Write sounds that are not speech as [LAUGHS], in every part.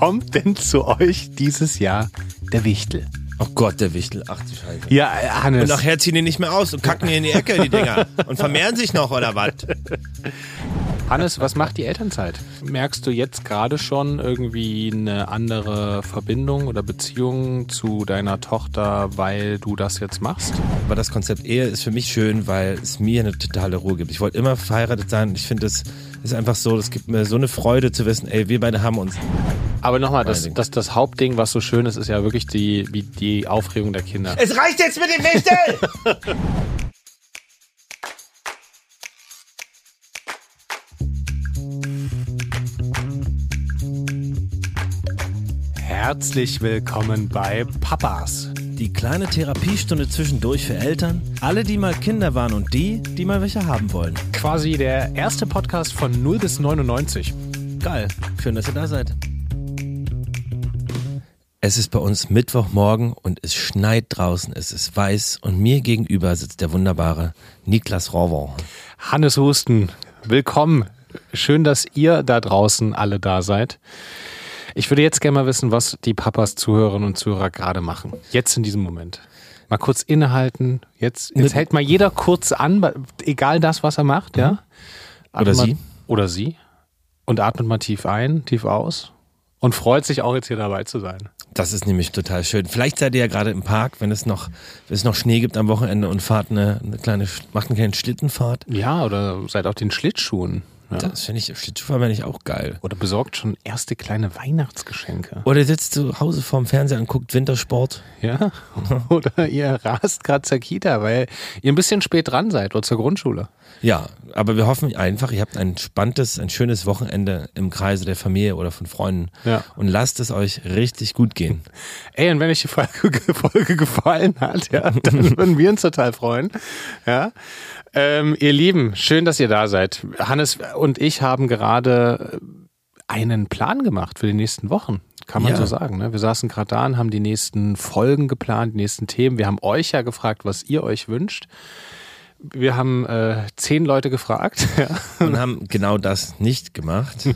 kommt denn zu euch dieses Jahr der Wichtel? Oh Gott, der Wichtel. Ach du Scheiße. Ja, äh, Hannes. Und nachher ziehen die nicht mehr aus und kacken in die Ecke, die Dinger. Und vermehren sich noch, oder was? Hannes, was macht die Elternzeit? Merkst du jetzt gerade schon irgendwie eine andere Verbindung oder Beziehung zu deiner Tochter, weil du das jetzt machst? Aber das Konzept Ehe ist für mich schön, weil es mir eine totale Ruhe gibt. Ich wollte immer verheiratet sein. Ich finde, es ist einfach so, es gibt mir so eine Freude zu wissen, ey, wir beide haben uns. Aber nochmal, das, das, das Hauptding, was so schön ist, ist ja wirklich die, wie die Aufregung der Kinder. Es reicht jetzt mit dem Wichtel! [LAUGHS] Herzlich willkommen bei Papas. Die kleine Therapiestunde zwischendurch für Eltern, alle, die mal Kinder waren und die, die mal welche haben wollen. Quasi der erste Podcast von 0 bis 99. Geil, schön, dass ihr da seid. Es ist bei uns Mittwochmorgen und es schneit draußen, es ist weiß und mir gegenüber sitzt der wunderbare Niklas Rovon. Hannes Husten, willkommen. Schön, dass ihr da draußen alle da seid. Ich würde jetzt gerne mal wissen, was die Papas, Zuhörerinnen und Zuhörer gerade machen. Jetzt in diesem Moment. Mal kurz innehalten. Jetzt, jetzt hält mal jeder kurz an, egal das, was er macht, ja? Mhm. Oder Atmet sie. Mal, oder sie. Und atmet mal tief ein, tief aus. Und freut sich auch jetzt hier dabei zu sein. Das ist nämlich total schön. Vielleicht seid ihr ja gerade im Park, wenn es noch, wenn es noch Schnee gibt am Wochenende und fahrt eine, eine kleine, macht eine kleine Schlittenfahrt. Ja, oder seid auf den Schlittschuhen. Ja. Das finde ich, Schlittschuhfahren ich auch geil. Oder besorgt schon erste kleine Weihnachtsgeschenke. Oder ihr sitzt zu Hause vorm Fernseher und guckt Wintersport. Ja. [LAUGHS] Oder ihr rast gerade zur Kita, weil ihr ein bisschen spät dran seid oder zur Grundschule. Ja, aber wir hoffen einfach, ihr habt ein spannendes, ein schönes Wochenende im Kreise der Familie oder von Freunden. Ja. Und lasst es euch richtig gut gehen. [LAUGHS] Ey, und wenn euch die Folge, [LAUGHS] Folge gefallen hat, ja, dann würden wir uns total freuen. Ja. Ähm, ihr Lieben, schön, dass ihr da seid. Hannes und ich haben gerade einen Plan gemacht für die nächsten Wochen. Kann man Ja. so sagen. Ne? Wir saßen gerade da und haben die nächsten Folgen geplant, die nächsten Themen. Wir haben euch ja gefragt, was ihr euch wünscht. Wir haben äh, zehn Leute gefragt. [LAUGHS] Ja. Und haben genau das nicht gemacht.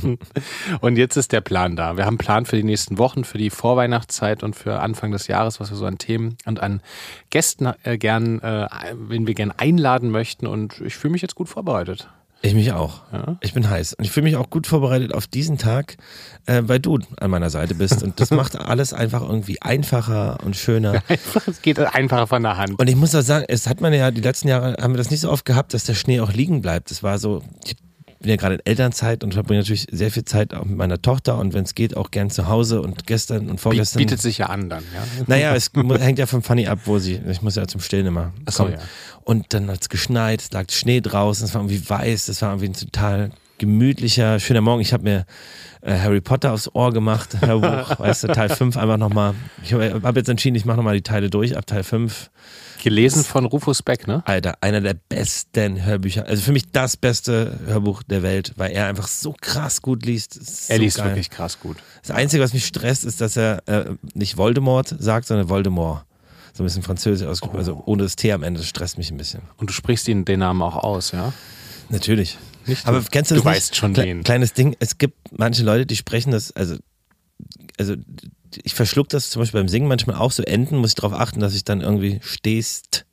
[LAUGHS] Und jetzt ist der Plan da. Wir haben einen Plan für die nächsten Wochen, für die Vorweihnachtszeit und für Anfang des Jahres, was wir so an Themen und an Gästen äh, gern, äh, wen wir gern einladen möchten. Und ich fühle mich jetzt gut vorbereitet. Ich mich auch. Ja. Ich bin heiß. Und ich fühle mich auch gut vorbereitet auf diesen Tag, äh, weil du an meiner Seite bist. Und das [LAUGHS] macht alles einfach irgendwie einfacher und schöner. Einfach, [LAUGHS] es geht einfacher von der Hand. Und ich muss auch sagen, es hat man ja, die letzten Jahre haben wir das nicht so oft gehabt, dass der Schnee auch liegen bleibt. Das war so, ich bin ja gerade in Elternzeit und verbringe natürlich sehr viel Zeit auch mit meiner Tochter und wenn es geht, auch gern zu Hause und gestern und vorgestern. Bietet sich ja an dann, ja. [LAUGHS] Naja, es hängt ja vom Fanny ab, wo sie, ich muss ja zum Stillen immer Ach so, kommen. ja. Und dann hat es geschneit, es lag Schnee draußen, es war irgendwie weiß, es war irgendwie ein total gemütlicher, schöner Morgen. Ich habe mir äh, Harry Potter aufs Ohr gemacht, Hörbuch, [LAUGHS] weißt du, Teil 5 einfach nochmal. Ich habe hab jetzt entschieden, ich mache nochmal die Teile durch, ab Teil 5. Gelesen von Rufus Beck, ne? Alter, einer der besten Hörbücher. Also für mich das beste Hörbuch der Welt, weil er einfach so krass gut liest. Es ist Er so liest geil. wirklich krass gut. Das Einzige, was mich stresst, ist, dass er äh, nicht Voldemort sagt, sondern Voldemort. So ein bisschen französisch ausgesprochen, also ohne das T am Ende, das stresst mich ein bisschen. Und du sprichst ihn den Namen auch aus, ja? Natürlich. Nicht Aber du. kennst du Du das nicht? weißt schon Kle den. Kleines Ding, es gibt manche Leute, die sprechen das, also, also ich verschluck das zum Beispiel beim Singen manchmal auch so Enden, muss ich darauf achten, dass ich dann irgendwie stehst,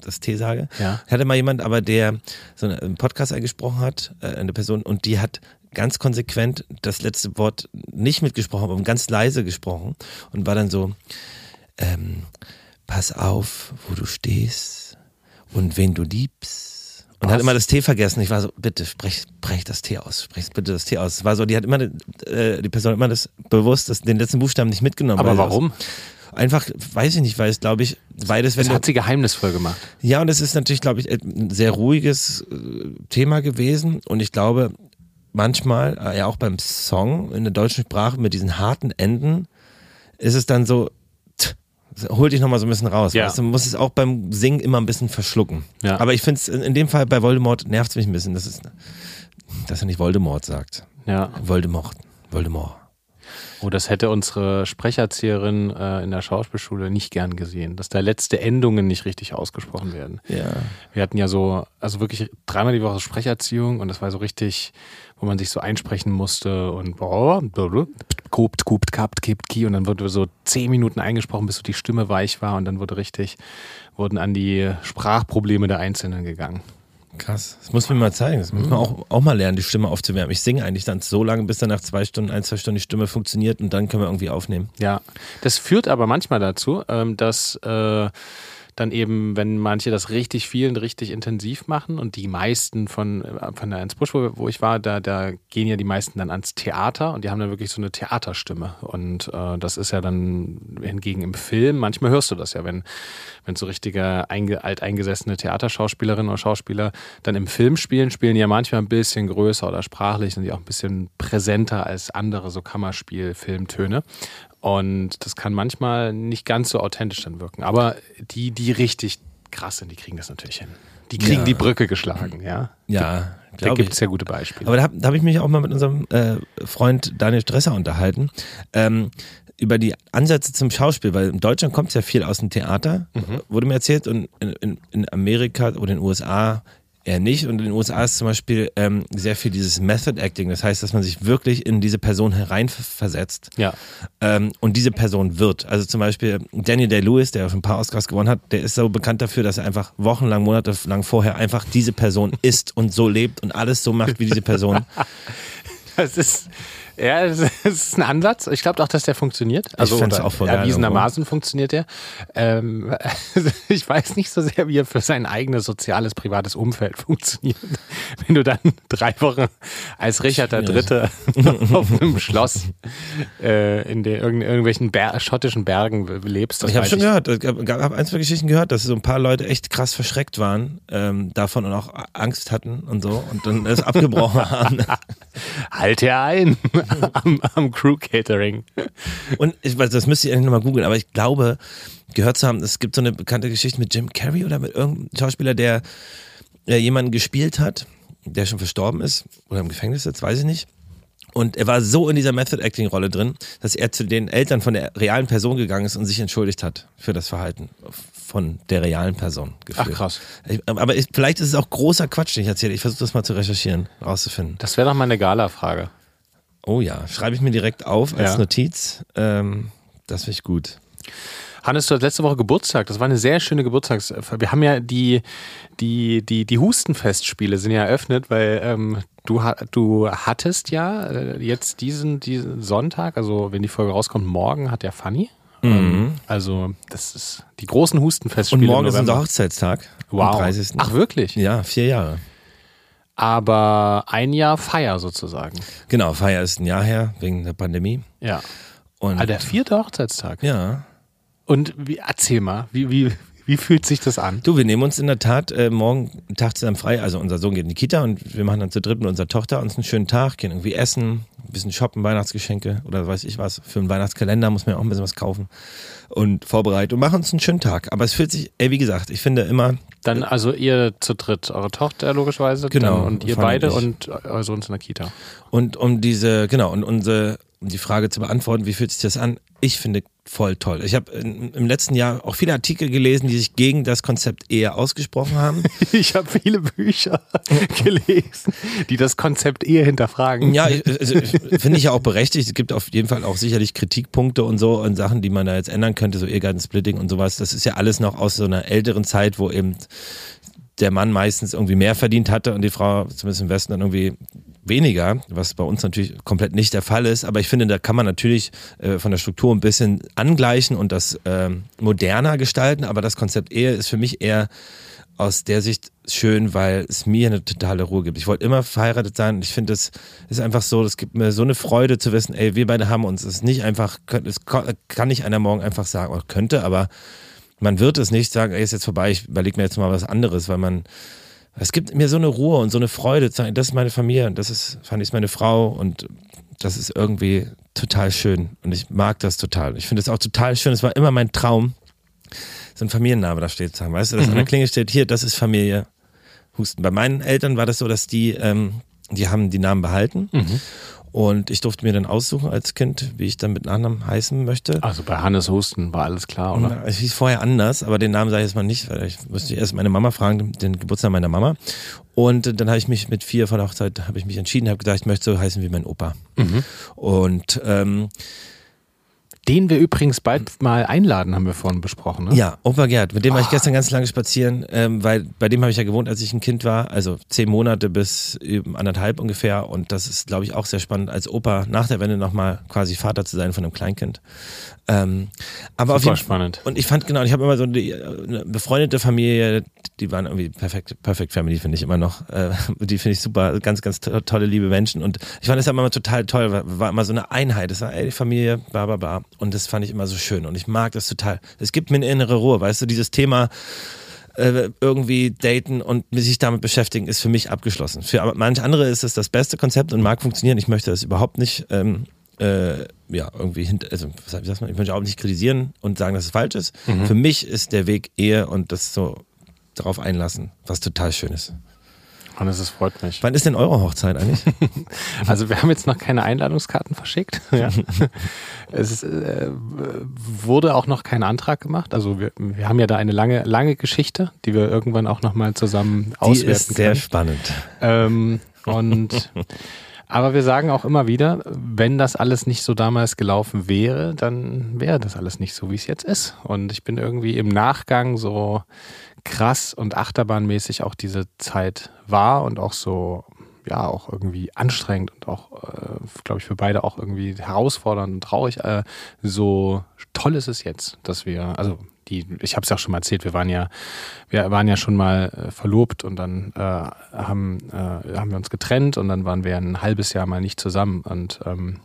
das T sage. Ja. Ich hatte mal jemand, aber der so einen Podcast eingesprochen hat, äh, eine Person, und die hat ganz konsequent das letzte Wort nicht mitgesprochen, aber ganz leise gesprochen und war dann so, ähm, pass auf, wo du stehst und wen du liebst. Und hat immer das T vergessen. Ich war so, bitte sprech, sprech das T aus, sprech bitte das T aus. Es war so, die hat immer, äh, die Person hat immer das bewusst, das, den letzten Buchstaben nicht mitgenommen. Aber warum? Das, einfach, weiß ich nicht, weil es, glaube ich, beides, wenn Das du, hat sie geheimnisvoll gemacht. ja, und es ist natürlich, glaube ich, ein sehr ruhiges äh, Thema gewesen. Und ich glaube, manchmal, äh, ja auch beim Song in der deutschen Sprache mit diesen harten Enden, ist es dann so, tch, hol dich nochmal so ein bisschen raus. Ja. Weißt du, man muss es auch beim Singen immer ein bisschen verschlucken. Ja. Aber ich finde es in in dem Fall bei Voldemort nervt es mich ein bisschen, dass, es, dass er nicht Voldemort sagt. Ja. Voldemort. Voldemort. Oh, das hätte unsere Sprecherzieherin äh, in der Schauspielschule nicht gern gesehen, dass da letzte Endungen nicht richtig ausgesprochen werden. Ja. Wir hatten ja so, also wirklich dreimal die Woche Sprecherziehung und das war so richtig, wo man sich so einsprechen musste und kopt, kopt, kapt, kippt, ki und dann wurde so zehn Minuten eingesprochen, bis so die Stimme weich war und dann wurde richtig, wurden an die Sprachprobleme der Einzelnen gegangen. Krass. Das muss mir mal zeigen. Das muss man auch, auch mal lernen, die Stimme aufzuwärmen. Ich singe eigentlich dann so lange, bis dann nach zwei Stunden, ein, zwei Stunden die Stimme funktioniert und dann können wir irgendwie aufnehmen. Ja, das führt aber manchmal dazu, ähm, dass äh, dann eben, wenn manche das richtig viel und richtig intensiv machen und die meisten von, äh, von der Ernst Busch, wo, wo ich war, da, da gehen ja die meisten dann ans Theater und die haben dann wirklich so eine Theaterstimme. Und äh, das ist ja dann hingegen im Film, manchmal hörst du das ja, wenn, wenn so richtige einge, alteingesessene Theaterschauspielerinnen oder Schauspieler dann im Film spielen, spielen ja manchmal ein bisschen größer oder sprachlich sind die auch ein bisschen präsenter als andere so Kammerspiel-Filmtöne. Und das kann manchmal nicht ganz so authentisch dann wirken. Aber die, die richtig krass sind, die kriegen das natürlich hin. Die kriegen Ja. die Brücke geschlagen, ja. Ja, Da gibt es ja gute Beispiele. Aber da habe da hab ich mich auch mal mit unserem äh, Freund Daniel Stresser unterhalten. Ähm, über die Ansätze zum Schauspiel, weil in Deutschland kommt es ja viel aus dem Theater, wurde mir erzählt, und in, in, in Amerika oder in den USA eher nicht. Und in den USA ist zum Beispiel ähm, sehr viel dieses Method Acting, das heißt, dass man sich wirklich in diese Person hereinversetzt ja. ähm, und diese Person wird. Also zum Beispiel Daniel Day-Lewis, der schon ein paar Oscars gewonnen hat, der ist so bekannt dafür, dass er einfach wochenlang, monatelang vorher einfach diese Person [LAUGHS] ist und so lebt und alles so macht wie diese Person. Das ist, ja, [LAUGHS] das ist ein Ansatz. Ich glaube auch, dass der funktioniert. Also oder auch voll geil erwiesenermaßen funktioniert der. Ähm, [LAUGHS] ich weiß nicht so sehr, wie er für sein eigenes soziales, privates Umfeld [LAUGHS] funktioniert. Wenn du dann drei Wochen als Richard der Dritte auf einem Schloss äh, in den irgend- irgendwelchen Ber schottischen Bergen lebst. Ich habe schon gehört, ich habe ein, zwei Geschichten gehört, dass so ein paar Leute echt krass verschreckt waren ähm, davon und auch Angst hatten und so und dann es abgebrochen haben. Halt er ein [LAUGHS] am, am Crew Catering. Und ich weiß, das müsste ich eigentlich nochmal googeln, aber ich glaube, gehört zu haben, es gibt so eine bekannte Geschichte mit Jim Carrey oder mit irgendeinem Schauspieler, der äh, jemanden gespielt hat, der schon verstorben ist oder im Gefängnis sitzt, weiß ich nicht. Und er war so in dieser Method-Acting-Rolle drin, dass er zu den Eltern von der realen Person gegangen ist und sich entschuldigt hat für das Verhalten von der realen Person. Ach gefühlt. krass. Ich, aber ich, vielleicht ist es auch großer Quatsch, den ich erzähle. Ich versuche das mal zu recherchieren, rauszufinden. Das wäre doch mal eine Gala-Frage. Oh ja, schreibe ich mir direkt auf als Ja. Notiz. Ähm, das finde ich gut. Hannes, du hast letzte Woche Geburtstag. Das war eine sehr schöne Geburtstags. Wir haben ja die, die, die, die Hustenfestspiele sind ja eröffnet, weil ähm, du, du hattest ja äh, jetzt diesen, diesen Sonntag, also wenn die Folge rauskommt, morgen hat ja Fanny. Ähm, also das ist die großen Und Hustenfestspiele. morgen im ist unser. Hochzeitstag. Wow. Am 30. Ach wirklich? Ja, vier Jahre. Aber ein Jahr Feier sozusagen. Genau, Feier ist ein Jahr her, wegen der Pandemie. Ja. Und Ah, der vierte Hochzeitstag. ja. Und wie, erzähl mal, wie, wie, wie fühlt sich das an? Du, wir nehmen uns in der Tat äh, morgen einen Tag zusammen frei. Also unser Sohn geht in die Kita und wir machen dann zu dritt mit unserer Tochter uns einen schönen Tag, gehen irgendwie essen, ein bisschen shoppen, Weihnachtsgeschenke oder weiß ich was. Für einen Weihnachtskalender muss man ja auch ein bisschen was kaufen und vorbereiten und machen uns einen schönen Tag. Aber es fühlt sich, ey, wie gesagt, ich finde immer, Dann also ihr zu dritt, eure Tochter logischerweise Genau, dann, und ihr beide und ich. und euer Sohn in der Kita. Und um diese, genau, und unsere, um die Frage zu beantworten, wie fühlt sich das an? Ich finde voll toll. Ich habe im letzten Jahr auch viele Artikel gelesen, die sich gegen das Konzept Ehe ausgesprochen haben. [LAUGHS] Ich habe viele Bücher [LAUGHS] gelesen, die das Konzept Ehe hinterfragen. Ja, also, finde ich ja auch berechtigt. Es gibt auf jeden Fall auch sicherlich Kritikpunkte und so und Sachen, die man da jetzt ändern könnte, so Ehegattensplitting und sowas. Das ist ja alles noch aus so einer älteren Zeit, wo eben der Mann meistens irgendwie mehr verdient hatte und die Frau, zumindest im Westen, dann irgendwie weniger, was bei uns natürlich komplett nicht der Fall ist. Aber ich finde, da kann man natürlich äh, von der Struktur ein bisschen angleichen und das ähm, moderner gestalten. Aber das Konzept Ehe ist für mich eher aus der Sicht schön, weil es mir eine totale Ruhe gibt. Ich wollte immer verheiratet sein und ich finde, es ist einfach so, das gibt mir so eine Freude zu wissen, ey, wir beide haben uns. Es ist nicht einfach, es kann nicht einer morgen einfach sagen, oder könnte, aber man wird es nicht sagen, ey, ist jetzt vorbei, ich überlege mir jetzt mal was anderes, weil man, es gibt mir so eine Ruhe und so eine Freude, zu sagen, das ist meine Familie und das ist, fand ich, meine Frau und das ist irgendwie total schön und ich mag das total. Ich finde es auch total schön, es war immer mein Traum, so ein Familienname da steht zu haben, weißt du, dass an der Klinge steht, hier, das ist Familie Husten. Bei meinen Eltern war das so, dass die, ähm, die haben die Namen behalten Und ich durfte mir dann aussuchen als Kind, wie ich dann mit Nachnamen heißen möchte. Also bei Hannes Husten war alles klar, oder? Es hieß vorher anders, aber den Namen sage ich jetzt mal nicht, weil ich musste erst meine Mama fragen, den Geburtstag meiner Mama. Und dann habe ich mich mit vier vor der Hochzeit habe ich mich entschieden, habe gesagt, ich möchte so heißen wie mein Opa. Und ähm, Den wir übrigens bald mal einladen, haben wir vorhin besprochen. Ne? Ja, Opa Gerd, mit dem war ich gestern ganz lange spazieren, ähm, weil bei dem habe ich ja gewohnt, als ich ein Kind war, also zehn Monate bis eben anderthalb ungefähr. Und das ist, glaube ich, auch sehr spannend, als Opa nach der Wende nochmal quasi Vater zu sein von einem Kleinkind. Ähm, aber auf Super jeden spannend. Und ich fand genau, ich habe immer so die, eine befreundete Familie, die waren irgendwie perfekt, perfect Family finde ich immer noch. Äh, die finde ich super, ganz, ganz to tolle, liebe Menschen. Und ich fand es immer total toll, war, war immer so eine Einheit. Es war ey, die Familie, bla bla bla. Und das fand ich immer so schön. Und ich mag das total. Es gibt mir eine innere Ruhe, weißt du, dieses Thema äh, irgendwie daten und sich damit beschäftigen, ist für mich abgeschlossen. Für manche andere ist es das beste Konzept und mag funktionieren. Ich möchte das überhaupt nicht. Ähm, äh, ja, irgendwie hinter, also wie sagt man, ich möchte auch nicht kritisieren und sagen, dass es falsch ist. Für mich ist der Weg Ehe und das so darauf einlassen, was total schön ist. Hannes, es freut mich. Wann ist denn eure Hochzeit eigentlich? [LAUGHS] Also wir haben jetzt noch keine Einladungskarten verschickt. [LAUGHS] Ja. es ist, äh, wurde auch noch kein Antrag gemacht. Also wir, wir haben ja da eine lange, lange Geschichte, die wir irgendwann auch nochmal zusammen Die auswerten ist sehr können. spannend. Ähm, und [LAUGHS] aber wir sagen auch immer wieder, wenn das alles nicht so damals gelaufen wäre, dann wäre das alles nicht so, wie es jetzt ist. Und ich bin irgendwie im Nachgang so krass und achterbahnmäßig auch diese Zeit war und auch so, ja, auch irgendwie anstrengend und auch, äh, glaube ich, für beide auch irgendwie herausfordernd und traurig. Äh, so toll ist es jetzt, dass wir, also die, ich habe es ja auch schon mal erzählt, wir waren ja, wir waren ja schon mal äh, verlobt und dann äh, haben, äh, haben wir uns getrennt und dann waren wir ein halbes Jahr mal nicht zusammen und ähm,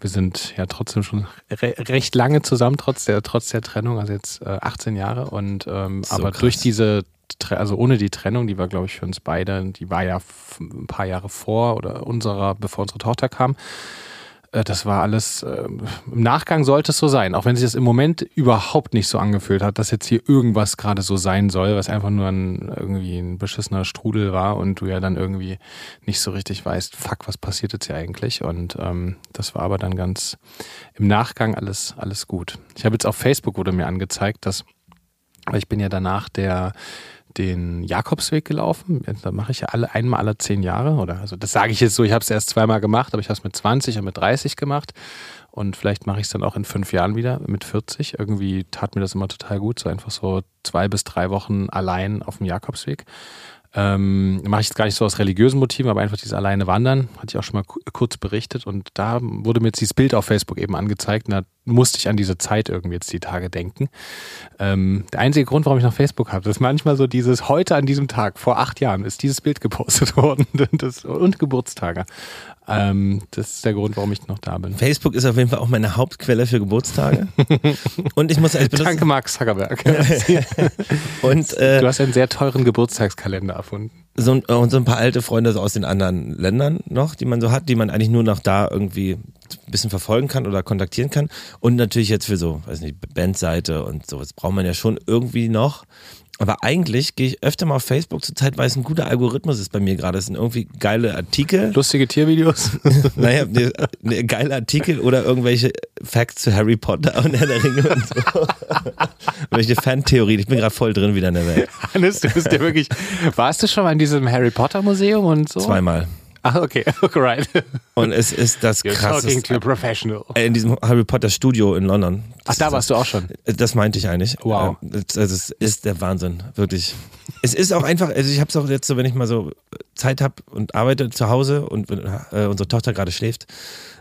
wir sind ja trotzdem schon re recht lange zusammen, trotz der, trotz der Trennung, also jetzt äh, 18 Jahre und ähm, So aber krass. durch diese also ohne die Trennung, die war, glaube ich, für uns beide, die war ja ein paar Jahre vor oder unserer, bevor unsere Tochter kam. Äh, Das war alles, äh, im Nachgang sollte es so sein, auch wenn sich das im Moment überhaupt nicht so angefühlt hat, dass jetzt hier irgendwas gerade so sein soll, was einfach nur ein, irgendwie ein beschissener Strudel war und du ja dann irgendwie nicht so richtig weißt, fuck, was passiert jetzt hier eigentlich? Und ähm, das war aber dann ganz im Nachgang alles, alles gut. Ich habe jetzt auf Facebook wurde mir angezeigt, dass, weil ich bin ja danach der den Jakobsweg gelaufen. Da mache ich ja alle einmal alle zehn Jahre. Oder also das sage ich jetzt so, ich habe es erst zweimal gemacht, aber ich habe es mit 20 und mit 30 gemacht. Und vielleicht mache ich es dann auch in fünf Jahren wieder mit 40. Irgendwie tat mir das immer total gut, so einfach so zwei bis drei Wochen allein auf dem Jakobsweg. Ähm, mache ich jetzt gar nicht so aus religiösen Motiven, aber einfach dieses alleine Wandern, hatte ich auch schon mal ku- kurz berichtet und da wurde mir jetzt dieses Bild auf Facebook eben angezeigt und da musste ich an diese Zeit irgendwie jetzt die Tage denken. Ähm, der einzige Grund, warum ich noch Facebook habe, ist manchmal so dieses, heute an diesem Tag, vor acht Jahren, ist dieses Bild gepostet [LAUGHS] worden das, und Geburtstage. Ähm, das ist der Grund, warum ich noch da bin. Facebook ist auf jeden Fall auch meine Hauptquelle für Geburtstage. [LAUGHS] und ich muss ich benutze, Danke, Mark Zuckerberg. [LAUGHS] und äh, Du hast einen sehr teuren Geburtstagskalender erfunden. so, ein- und so ein paar alte Freunde so aus den anderen Ländern noch, die man so hat, die man eigentlich nur noch da irgendwie ein bisschen verfolgen kann oder kontaktieren kann. Und natürlich jetzt für so, weiß nicht, Bandseite und sowas braucht man ja schon irgendwie noch. Aber eigentlich gehe ich öfter mal auf Facebook zur Zeit, weil es ein guter Algorithmus ist bei mir gerade. Es sind irgendwie geile Artikel. Lustige Tiervideos. [LAUGHS] naja, ne, ne, geile Artikel oder irgendwelche Facts zu Harry Potter und Herr der Ringe und so. [LAUGHS] Welche Fantheorien. Ich bin gerade voll drin wieder in der Welt. Hannes, du bist ja wirklich. Warst du schon mal in diesem Harry Potter Museum und so? Zweimal. Ach, [LAUGHS] okay, right. Und es ist das You're talking to krasseste. a professional. Äh, In diesem Harry Potter Studio in London. Ach, da warst du auch schon. Das meinte ich eigentlich. Wow. Äh, Das, das ist- der Wahnsinn, wirklich. [LAUGHS] Es ist auch einfach, also ich habe es auch jetzt so, wenn ich mal so Zeit habe und arbeite zu Hause und äh, unsere Tochter gerade schläft,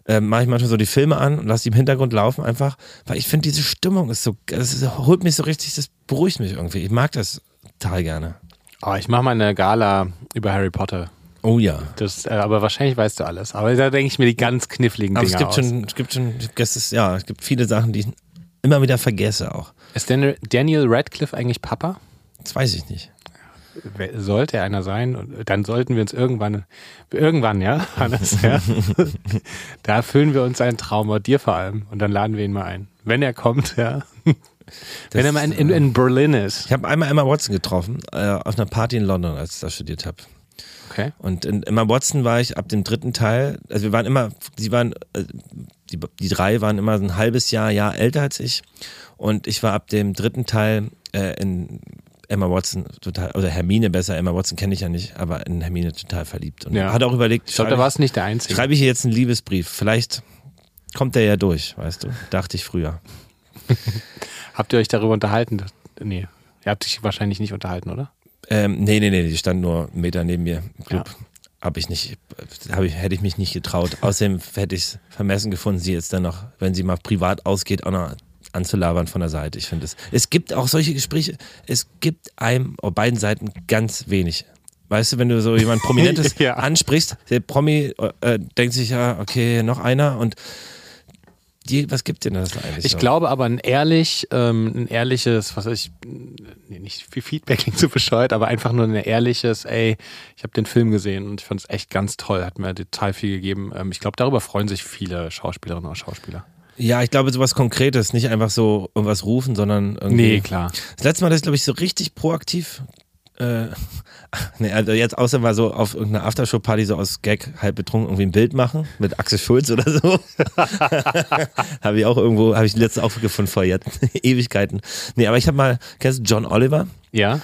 äh, mache ich manchmal so die Filme an und lasse die im Hintergrund laufen einfach, weil ich finde, diese Stimmung ist so, das holt mich so richtig, das beruhigt mich irgendwie. Ich mag das total gerne. Oh, ich mache mal eine Gala über Harry Potter. Oh ja. Das, äh, aber wahrscheinlich weißt du alles. Aber da denke ich mir die ganz kniffligen Aber Dinge es gibt aus. schon, es gibt schon, es ist, ja, es gibt viele Sachen, die ich immer wieder vergesse auch. Ist Daniel, Radcliffe eigentlich Papa? Das weiß ich nicht. Sollte er einer sein? Und dann sollten wir uns irgendwann, irgendwann, ja, [LAUGHS] Hannes, ja, [LAUGHS] da erfüllen wir uns einen Traum, und dir vor allem. Und dann laden wir ihn mal ein. Wenn er kommt, ja. Wenn er mal in, in, in Berlin ist. Ich habe einmal Emma Watson getroffen, äh, auf einer Party in London, als ich da studiert habe. Okay. Und in Emma Watson war ich ab dem dritten Teil, also wir waren immer, sie waren, äh, die, die drei waren immer so ein halbes Jahr, Jahr älter als ich. Und ich war ab dem dritten Teil äh, in Emma Watson total, oder Hermine besser, Emma Watson kenne ich ja nicht, aber in Hermine total verliebt. Und Ja. hat auch überlegt, Ich glaube, da warst du nicht der Einzige. schreibe ich ihr jetzt einen Liebesbrief. Vielleicht kommt der ja durch, weißt du. Dachte ich früher. [LAUGHS] Habt ihr euch darüber unterhalten? Nee. Ihr habt euch wahrscheinlich nicht unterhalten, oder? Ähm, nee, nee, nee, die stand nur einen Meter neben mir im Club. Hab ich nicht, hab ich, hätte ich mich nicht getraut. Außerdem hätte ich es vermessen gefunden, sie jetzt dann noch, wenn sie mal privat ausgeht, auch noch anzulabern von der Seite. Ich finde es. Es gibt auch solche Gespräche, es gibt einem auf beiden Seiten ganz wenig. Weißt du, wenn du so jemand [LAUGHS] Prominentes Ja. ansprichst, der Promi äh, denkt sich ja, okay, noch einer und die, was gibt denn das eigentlich? Ich so? glaube aber ein ehrlich, ähm, ein ehrliches, was weiß ich, nee, nicht viel Feedback klingt so bescheuert, aber einfach nur ein ehrliches, ey, ich habe den Film gesehen und ich fand es echt ganz toll, hat mir total viel gegeben. Ähm, ich glaube, darüber freuen sich viele Schauspielerinnen und Schauspieler. Ja, ich glaube, sowas Konkretes, nicht einfach so irgendwas rufen, sondern irgendwie. Nee, klar. Das letzte Mal, dass ich, glaube ich, so richtig proaktiv. Äh, nee, also jetzt außer mal so auf irgendeiner Aftershow-Party so aus Gag halb betrunken irgendwie ein Bild machen mit Axel Schulz oder so. [LAUGHS] habe ich auch irgendwo, habe ich letztes auch gefunden vor jetzt [LAUGHS] Ewigkeiten. Nee, aber ich habe mal, kennst du John Oliver? Ja,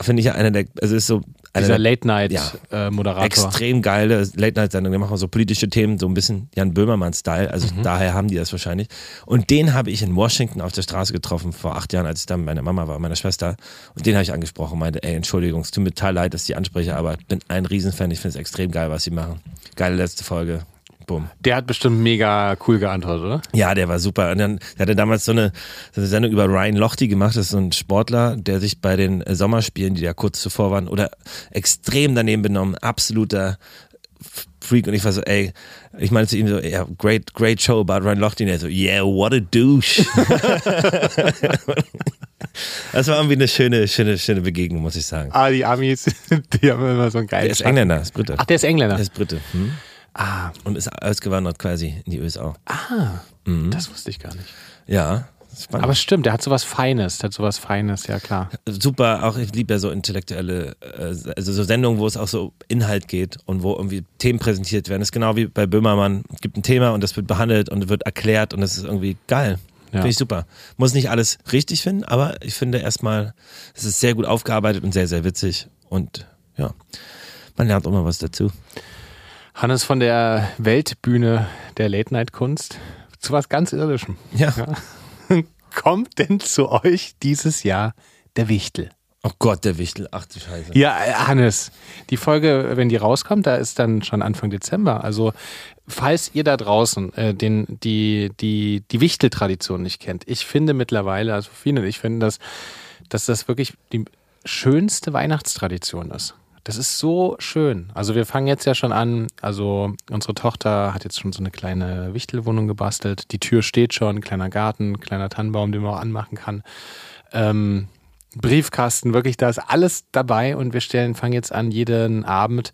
Finde ich ja einer der, also ist so dieser der Late-Night-Moderator. extrem geile Late-Night-Sendung. Die machen so politische Themen, so ein bisschen Jan Böhmermann-Style. Also Mhm. daher haben die das wahrscheinlich. Und den habe ich in Washington auf der Straße getroffen vor acht Jahren, als ich da mit meiner Mama war, meiner Schwester. Und den habe ich angesprochen und meinte, ey, Entschuldigung, es tut mir total leid, dass ich die anspreche, aber ich bin ein Riesenfan. Ich finde es extrem geil, was sie machen. Geile letzte Folge. Bumm. Der hat bestimmt mega cool geantwortet, oder? Ja, der war super. Und dann der hatte damals so eine, so eine Sendung über Ryan Lochte gemacht. Das ist so ein Sportler, der sich bei den Sommerspielen, die da kurz zuvor waren, oder extrem daneben benommen, absoluter Freak. Und ich war so, ey, ich meinte zu ihm so, ja, great, great show about Ryan Lochte. Und er so, yeah, what a douche. [LAUGHS] das war irgendwie eine schöne, schöne, schöne Begegnung, muss ich sagen. Ah, die Amis, [LAUGHS] die haben immer so einen geilen Der ist Engländer, ist Brite. Ach, der ist Engländer. Der ist Brite. Hm? Ah, Und ist ausgewandert quasi in die USA. ah Mhm. das wusste ich gar nicht. Ja, spannend. Aber stimmt, der hat sowas Feines, der hat sowas Feines, ja klar. super, auch ich liebe ja so intellektuelle, äh, also so Sendungen, wo es auch so Inhalt geht und wo irgendwie Themen präsentiert werden. Das ist genau wie bei Böhmermann. Es gibt ein Thema und das wird behandelt und wird erklärt und das ist irgendwie geil. Ja. Finde ich super. Muss nicht alles richtig finden, aber ich finde erstmal, es ist sehr gut aufgearbeitet und sehr, sehr witzig und ja, man lernt immer was dazu. Hannes von der Weltbühne der Late-Night-Kunst zu was ganz Irdischem. Ja. [LAUGHS] Kommt denn zu euch dieses Jahr der Wichtel? Oh Gott, der Wichtel. Ach du Scheiße. Ja, äh, Hannes, die Folge, wenn die rauskommt, da ist dann schon Anfang Dezember. Also, falls ihr da draußen äh, den, die, die, die Wichtel-Tradition nicht kennt, ich finde mittlerweile, also viele, ich finde, dass, dass das wirklich die schönste Weihnachtstradition ist. Das ist so schön. Also wir fangen jetzt ja schon an. Also unsere Tochter hat jetzt schon so eine kleine Wichtelwohnung gebastelt. Die Tür steht schon, kleiner Garten, kleiner Tannenbaum, den man auch anmachen kann. Ähm, Briefkasten, wirklich, da ist alles dabei und wir stellen, fangen jetzt an, jeden Abend.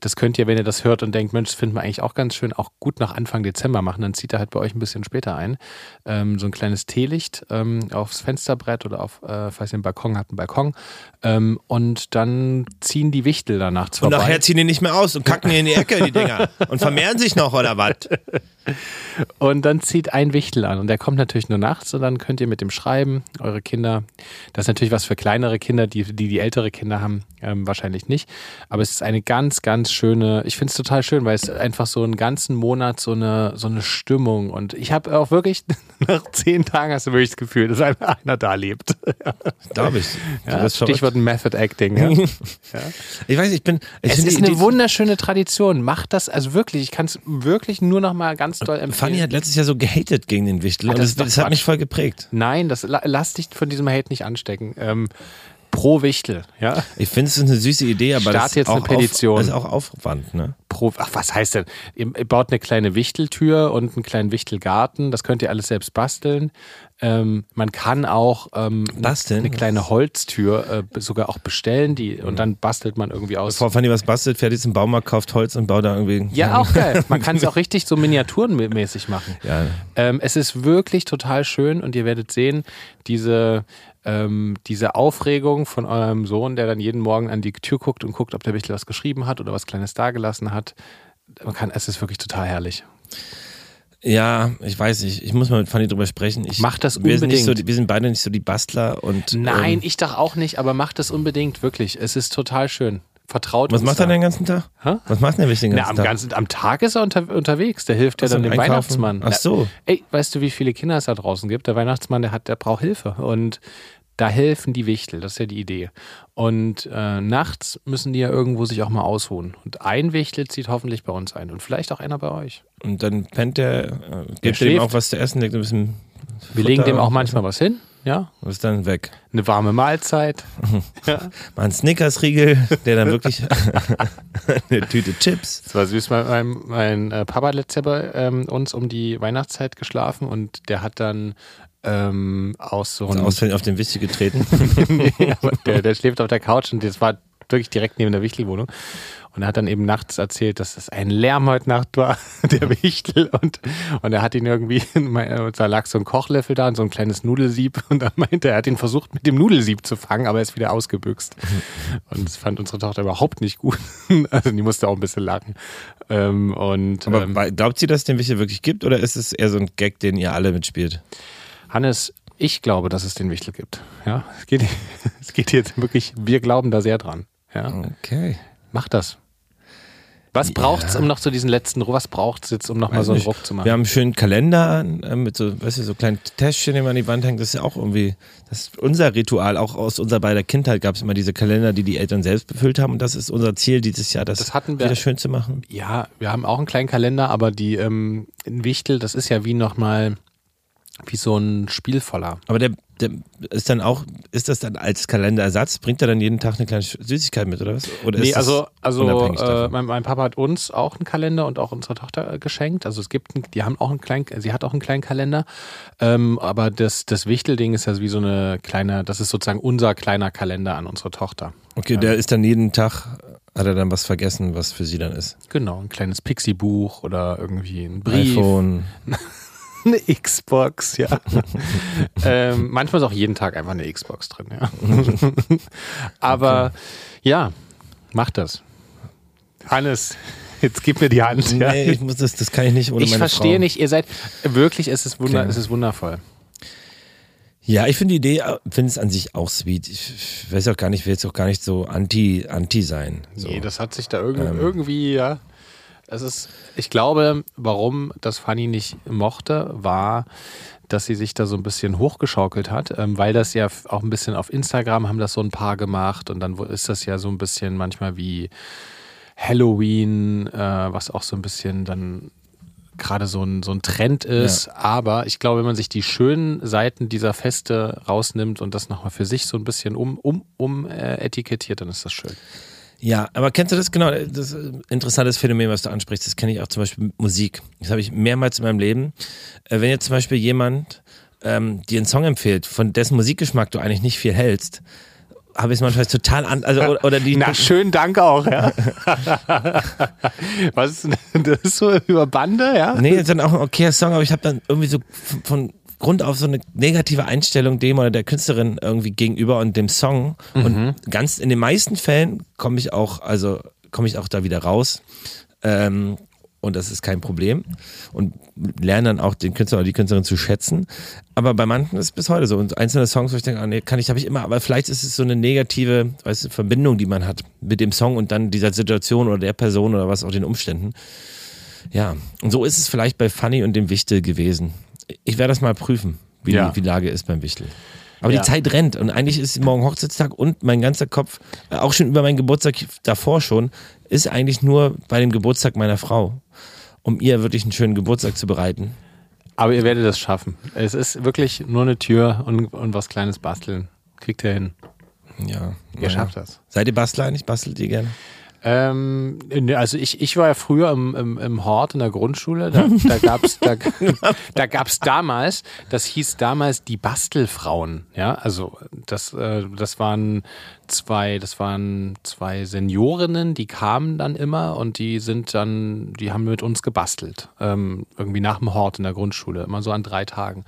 Das könnt ihr, wenn ihr das hört und denkt, Mensch, das finden wir eigentlich auch ganz schön, auch gut nach Anfang Dezember machen. Dann zieht er halt bei euch ein bisschen später ein. Ähm, so ein kleines Teelicht ähm, aufs Fensterbrett oder auf, äh, falls ihr einen Balkon habt, einen Balkon. Ähm, und dann ziehen die Wichtel da nachts Und nachher ziehen die nicht mehr aus und kacken die in die Ecke, die Dinger. Und vermehren sich noch, oder was? [LAUGHS] Und dann zieht ein Wichtel an und der kommt natürlich nur nachts und dann könnt ihr mit dem schreiben, eure Kinder. Das ist natürlich was für kleinere Kinder, die die, die ältere Kinder haben, ähm, wahrscheinlich nicht. Aber es ist eine ganz, ganz schöne, ich finde es total schön, weil es einfach so einen ganzen Monat so eine, so eine Stimmung und ich habe auch wirklich, [LAUGHS] nach zehn Tagen hast du wirklich das Gefühl, dass einer, einer da lebt. [LAUGHS] Glaube ich. Ja, Das. Stichwort Method Acting. [LAUGHS] Ja. Ich weiß, ich bin. Ich Es ist eine wunderschöne Tradition. Macht das, also wirklich, ich kann es wirklich nur noch mal ganz doll empfehlen. Fanny hat letztes Jahr so gehatet gegen den Wichtel Ah, und das das, das hat mich voll geprägt. Nein, das, la- lass dich von diesem Hate nicht anstecken. Ähm, pro Wichtel, ja. Ich finde es ist eine süße Idee, aber Start das ist jetzt auch eine Petition. Auf, das ist auch Aufwand, ne? Pro, ach, was heißt denn? Ihr, ihr baut eine kleine Wichteltür und einen kleinen Wichtelgarten. Das könnt ihr alles selbst basteln. Ähm, man kann auch ähm, Basteln? eine kleine Holztür äh, sogar auch bestellen, die und dann bastelt man irgendwie aus. Bevor Fanny was bastelt, fährt jetzt im Baumarkt, kauft Holz und baut da irgendwie. Ja, [LAUGHS] auch geil. Man kann es auch richtig so miniaturenmäßig machen. Ja. Ähm, es ist wirklich total schön und ihr werdet sehen, diese ähm, diese Aufregung von eurem Sohn, der dann jeden Morgen an die Tür guckt und guckt, ob der Wichtel was geschrieben hat oder was Kleines dagelassen hat. Man kann, es ist wirklich total herrlich. Ja, ich weiß nicht. Ich muss mal mit Fanny drüber sprechen. Ich, Mach das wir sind, nicht so, unbedingt. die- wir sind beide nicht so die Bastler und. Nein, ähm, ich doch auch nicht, aber macht das unbedingt, wirklich. Es ist total schön. Vertraut was macht er den ganzen Tag? Hä? Was macht der Wichtel den Na, ganzen am, Tag? ganzen, am Tag ist er unter, unterwegs. Der hilft ja dann dem einkaufen? Weihnachtsmann. Ach so. Na, ey, weißt du, wie viele Kinder es da draußen gibt? Der Weihnachtsmann, der hat, der braucht Hilfe. Und da helfen die Wichtel. Das ist ja die Idee. Und äh, nachts müssen die ja irgendwo sich auch mal ausruhen. Und ein Wichtel zieht hoffentlich bei uns ein. Und vielleicht auch einer bei euch. Und dann pennt der, äh, gibt er schläft. auch was zu essen, legt ein bisschen. Wir Futter legen dem auch manchmal was hin. Ja, Und ist dann weg. eine warme Mahlzeit. [LAUGHS] ja. Mal ein Snickers-Riegel, der dann wirklich [LAUGHS] eine Tüte Chips. Das war süß. Mein, mein, mein äh, Papa hat letztes Jahr bei ähm, uns um die Weihnachtszeit geschlafen und der hat dann ähm, aus so einem ausfällig auf den Wichtel getreten. [LAUGHS] nee, der, der schläft auf der Couch und das war wirklich direkt neben der Wichtelwohnung. Und er hat dann eben nachts erzählt, dass es ein Lärm heute Nacht war, [LAUGHS] der Wichtel. Und, und er hat ihn irgendwie, [LAUGHS] da lag so ein Kochlöffel da und so ein kleines Nudelsieb. Und er meinte, er hat ihn versucht mit dem Nudelsieb zu fangen, aber er ist wieder ausgebüxt. Und das fand unsere Tochter überhaupt nicht gut. [LAUGHS] Also die musste auch ein bisschen lachen. Ähm, und Aber ähm, glaubt sie, dass es den Wichtel wirklich gibt oder ist es eher so ein Gag, den ihr alle mitspielt? Hannes, ich glaube, dass es den Wichtel gibt. Ja, es geht, es geht jetzt wirklich, wir glauben da sehr dran. Ja. Okay. Mach das. Was braucht's, um noch zu diesen letzten, was braucht's jetzt, um noch mal Weiß so einen nicht. Ruck zu machen? Wir haben einen schönen Kalender an, äh, mit so, weißt du, so kleinen Täschchen, die man an die Wand hängt. Das ist ja auch irgendwie, das ist unser Ritual. Auch aus unserer beider Kindheit gab es immer diese Kalender, die die Eltern selbst befüllt haben. Und das ist unser Ziel dieses Jahr, das, Das hatten wir- wieder schön zu machen. ja, wir haben auch einen kleinen Kalender, aber die ähm, in Wichtel, das ist ja wie nochmal, wie so ein Spielvoller. Aber der ist dann auch, ist das dann als Kalenderersatz? Bringt er dann jeden Tag eine kleine Süßigkeit mit oder was? Oder Nee, also, also äh, mein, mein Papa hat uns auch einen Kalender und auch unserer Tochter äh, geschenkt. Also es gibt, einen, die haben auch einen kleinen, sie hat auch einen kleinen Kalender. Ähm, aber das, das Wichtelding ist ja wie so eine kleine, das ist sozusagen unser kleiner Kalender an unsere Tochter. Okay, der ist dann jeden Tag, hat er dann was vergessen, was für sie dann ist. Genau, ein kleines Pixie-Buch oder irgendwie ein Brief. iPhone. [LAUGHS] Eine Xbox, ja. [LAUGHS] ähm, manchmal ist auch jeden Tag einfach eine Xbox drin, ja. [LAUGHS] Aber ja, mach das. Hannes, jetzt gib mir die Hand. Ja. Nee, ich muss das, das kann ich nicht ohne ich meine verstehe Frau. nicht, ihr seid wirklich, es ist, wunder, Okay. es ist wundervoll. Ja, ich finde die Idee, finde es an sich auch sweet. Ich, ich weiß auch gar nicht, will jetzt auch gar nicht so anti, anti sein. So. Nee, das hat sich da irgendwie, Ähm. irgendwie ja. Es ist, ich glaube, warum das Fanny nicht mochte, war, dass sie sich da so ein bisschen hochgeschaukelt hat, ähm, weil das ja auch ein bisschen auf Instagram haben das so ein paar gemacht und dann ist das ja so ein bisschen manchmal wie Halloween, äh, was auch so ein bisschen dann gerade so ein, so ein Trend ist. Aber ich glaube, wenn man sich die schönen Seiten dieser Feste rausnimmt und das nochmal für sich so ein bisschen um, um, um äh, etikettiert, dann ist das schön. Ja, aber kennst du das genau? Das ist ein interessantes Phänomen, was du ansprichst. Das kenne ich auch zum Beispiel mit Musik. Das habe ich mehrmals in meinem Leben. Äh, Wenn jetzt zum Beispiel jemand ähm, dir einen Song empfiehlt, von dessen Musikgeschmack du eigentlich nicht viel hältst, habe ich es manchmal total an. Also, oder, die. [LAUGHS] Na, schönen Dank auch, ja. Was ist denn, das ist so über Bande, ja? Nee, ist dann auch ein okayer Song, aber ich habe dann irgendwie so von- von Grund auf so eine negative Einstellung dem oder der Künstlerin irgendwie gegenüber und dem Song. Und ganz in den meisten Fällen komme ich auch, also komme ich auch da wieder raus. Ähm, und das ist kein Problem. Und lerne dann auch den Künstler oder die Künstlerin zu schätzen. Aber bei manchen ist es bis heute so. Und einzelne Songs, wo ich denke, ah, nee, kann ich, habe ich immer, aber vielleicht ist es so eine negative weißt du, Verbindung, die man hat mit dem Song und dann dieser Situation oder der Person oder was auch den Umständen. Ja, und so ist es vielleicht bei Fanny und dem Wichtel gewesen. Ich werde das mal prüfen, wie Ja. die, wie die Lage ist beim Wichtel. Aber Ja. die Zeit rennt und eigentlich ist morgen Hochzeitstag und mein ganzer Kopf, äh, auch schon über meinen Geburtstag davor schon, ist eigentlich nur bei dem Geburtstag meiner Frau, um ihr wirklich einen schönen Geburtstag zu bereiten. Aber ihr werdet es schaffen. Es ist wirklich nur eine Tür und, und was Kleines basteln. Kriegt ihr hin. Ja, Ihr naja. schafft das. Seid ihr Bastler eigentlich? Bastelt ihr gerne? Ähm, ne, also ich, ich war ja früher im, im, im Hort in der Grundschule. Da, da [LAUGHS] gab's da, da gab's damals, das hieß damals die Bastelfrauen. Ja, also das, äh, das waren zwei, das waren zwei Seniorinnen, die kamen dann immer und die sind dann, die haben mit uns gebastelt. Ähm, irgendwie nach dem Hort in der Grundschule, immer so an drei Tagen.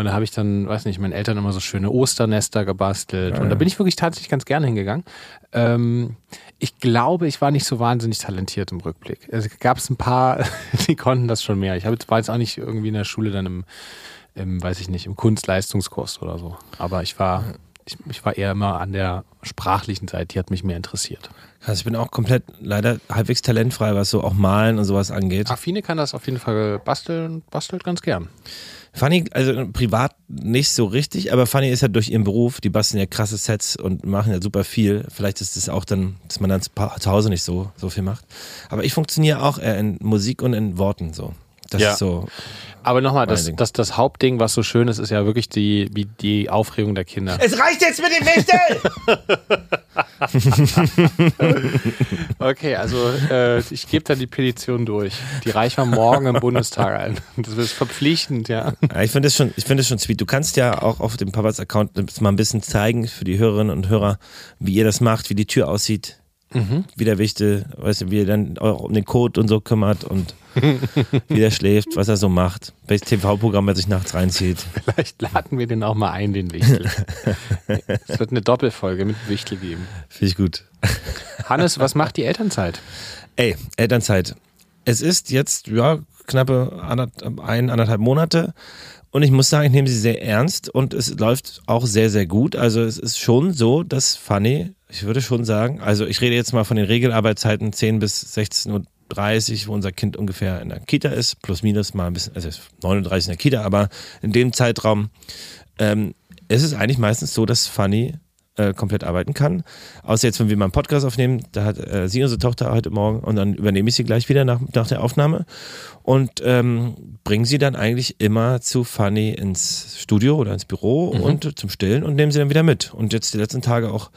Und da habe ich dann, weiß nicht, meinen Eltern immer so schöne Osternester gebastelt. Ah, und da bin ich wirklich tatsächlich ganz gerne hingegangen. Ähm, ich glaube, ich war nicht so wahnsinnig talentiert im Rückblick. Es gab ein paar, [LAUGHS] die konnten das schon mehr. Ich hab, war jetzt auch nicht irgendwie in der Schule dann im, im weiß ich nicht, im Kunstleistungskurs oder so. Aber ich war, ich, ich war eher immer an der sprachlichen Seite, die hat mich mehr interessiert. Also ich bin auch komplett leider halbwegs talentfrei, was so auch Malen und sowas angeht. Affine kann das auf jeden Fall basteln, bastelt ganz gern. Fanny, also privat nicht so richtig, aber Fanny ist ja durch ihren Beruf, die basteln ja krasse Sets und machen ja super viel. Vielleicht ist es auch dann, dass man dann zu Hause nicht so, so viel macht. Aber ich funktioniere auch eher in Musik und in Worten so. Das Ja. ist so. Aber nochmal, das, das, das Hauptding, was so schön ist, ist ja wirklich die, wie die Aufregung der Kinder. Es reicht jetzt mit dem Wichtel! [LAUGHS] Okay, also äh, ich gebe dann die Petition durch. Die reichen wir morgen im Bundestag ein. Das ist verpflichtend, ja. Ja, ich finde das schon, ich finde das schon sweet. Du kannst ja auch auf dem Papas Account mal ein bisschen zeigen für die Hörerinnen und Hörer, wie ihr das macht, wie die Tür aussieht, wie der Wichtel, weißt du, wie er dann auch um den Code und so kümmert und [LAUGHS] wie der schläft, was er so macht, welches TV-Programm er sich nachts reinzieht. Vielleicht laden wir den auch mal ein, den Wichtel. [LAUGHS] Es wird eine Doppelfolge mit Wichtel geben. Finde ich gut. Hannes, was macht die Elternzeit? Ey, Elternzeit. Es ist jetzt, ja, knappe ein, anderthalb Monate. Und ich muss sagen, ich nehme sie sehr ernst und es läuft auch sehr, sehr gut. Also es ist schon so, dass Fanny, ich würde schon sagen, also ich rede jetzt mal von den Regelarbeitszeiten 10 bis 16.30 Uhr, wo unser Kind ungefähr in der Kita ist, plus minus mal ein bisschen, also es ist 39 in der Kita, aber in dem Zeitraum ähm, ist es eigentlich meistens so, dass Fanny äh, komplett arbeiten kann. Außer jetzt, wenn wir mal einen Podcast aufnehmen, da hat äh, sie unsere Tochter heute Morgen und dann übernehme ich sie gleich wieder nach, nach der Aufnahme und ähm, bringe sie dann eigentlich immer zu Fanny ins Studio oder ins Büro und zum Stillen und nehme sie dann wieder mit. Und jetzt die letzten Tage auch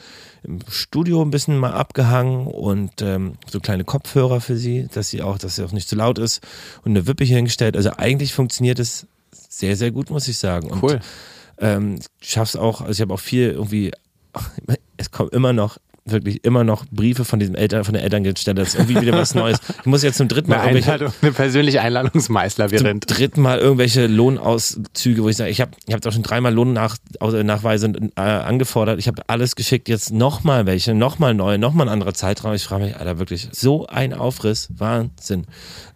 im Studio ein bisschen mal abgehangen und ähm, so kleine Kopfhörer für sie, dass sie auch, dass sie auch nicht zu laut ist und eine Wippe hier hingestellt. Also eigentlich funktioniert es sehr, sehr gut, muss ich sagen. Und Cool. ähm, schaff's auch, also ich habe auch viel irgendwie, [LAUGHS] es kommen immer noch, wirklich immer noch Briefe von diesem Eltern, von der Elterngeldstelle, das ist irgendwie wieder was Neues. Ich muss jetzt zum dritten Mal Eine, Einladung, eine persönliche zum Einladungsmeißlabyrinth. dritten Mal irgendwelche Lohnauszüge, wo ich sage, ich habe ich hab auch schon dreimal Lohnnachweise äh, angefordert, ich habe alles geschickt, jetzt nochmal welche, nochmal neue, nochmal ein anderer Zeitraum. Ich frage mich, Alter, wirklich, so ein Aufriss, Wahnsinn.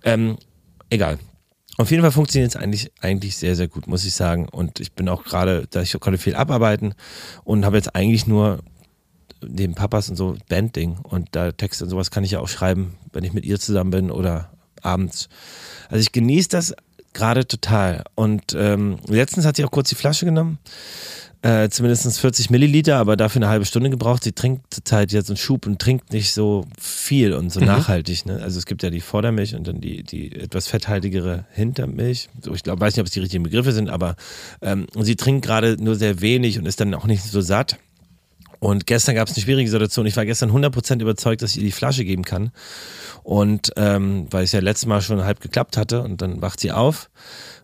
Ähm, egal. Auf jeden Fall funktioniert es eigentlich, eigentlich sehr, sehr gut, muss ich sagen. Und ich bin auch gerade, da ich konnte viel abarbeiten und habe jetzt eigentlich nur neben Papas und so Bandding und da Texte und sowas kann ich ja auch schreiben, wenn ich mit ihr zusammen bin oder abends. Also ich genieße das gerade total. Und ähm, letztens hat sie auch kurz die Flasche genommen, äh, zumindest 40 Milliliter, aber dafür eine halbe Stunde gebraucht. Sie trinkt zurzeit jetzt einen Schub und trinkt nicht so viel und so nachhaltig. Ne? Also es gibt ja die Vordermilch und dann die, die etwas fetthaltigere Hintermilch. So, ich glaube, weiß nicht, ob es die richtigen Begriffe sind, aber ähm, sie trinkt gerade nur sehr wenig und ist dann auch nicht so satt. Und gestern gab es eine schwierige Situation. Ich war gestern 100% überzeugt, dass ich ihr die Flasche geben kann. Und ähm, weil es ja letztes Mal schon halb geklappt hatte und dann wacht sie auf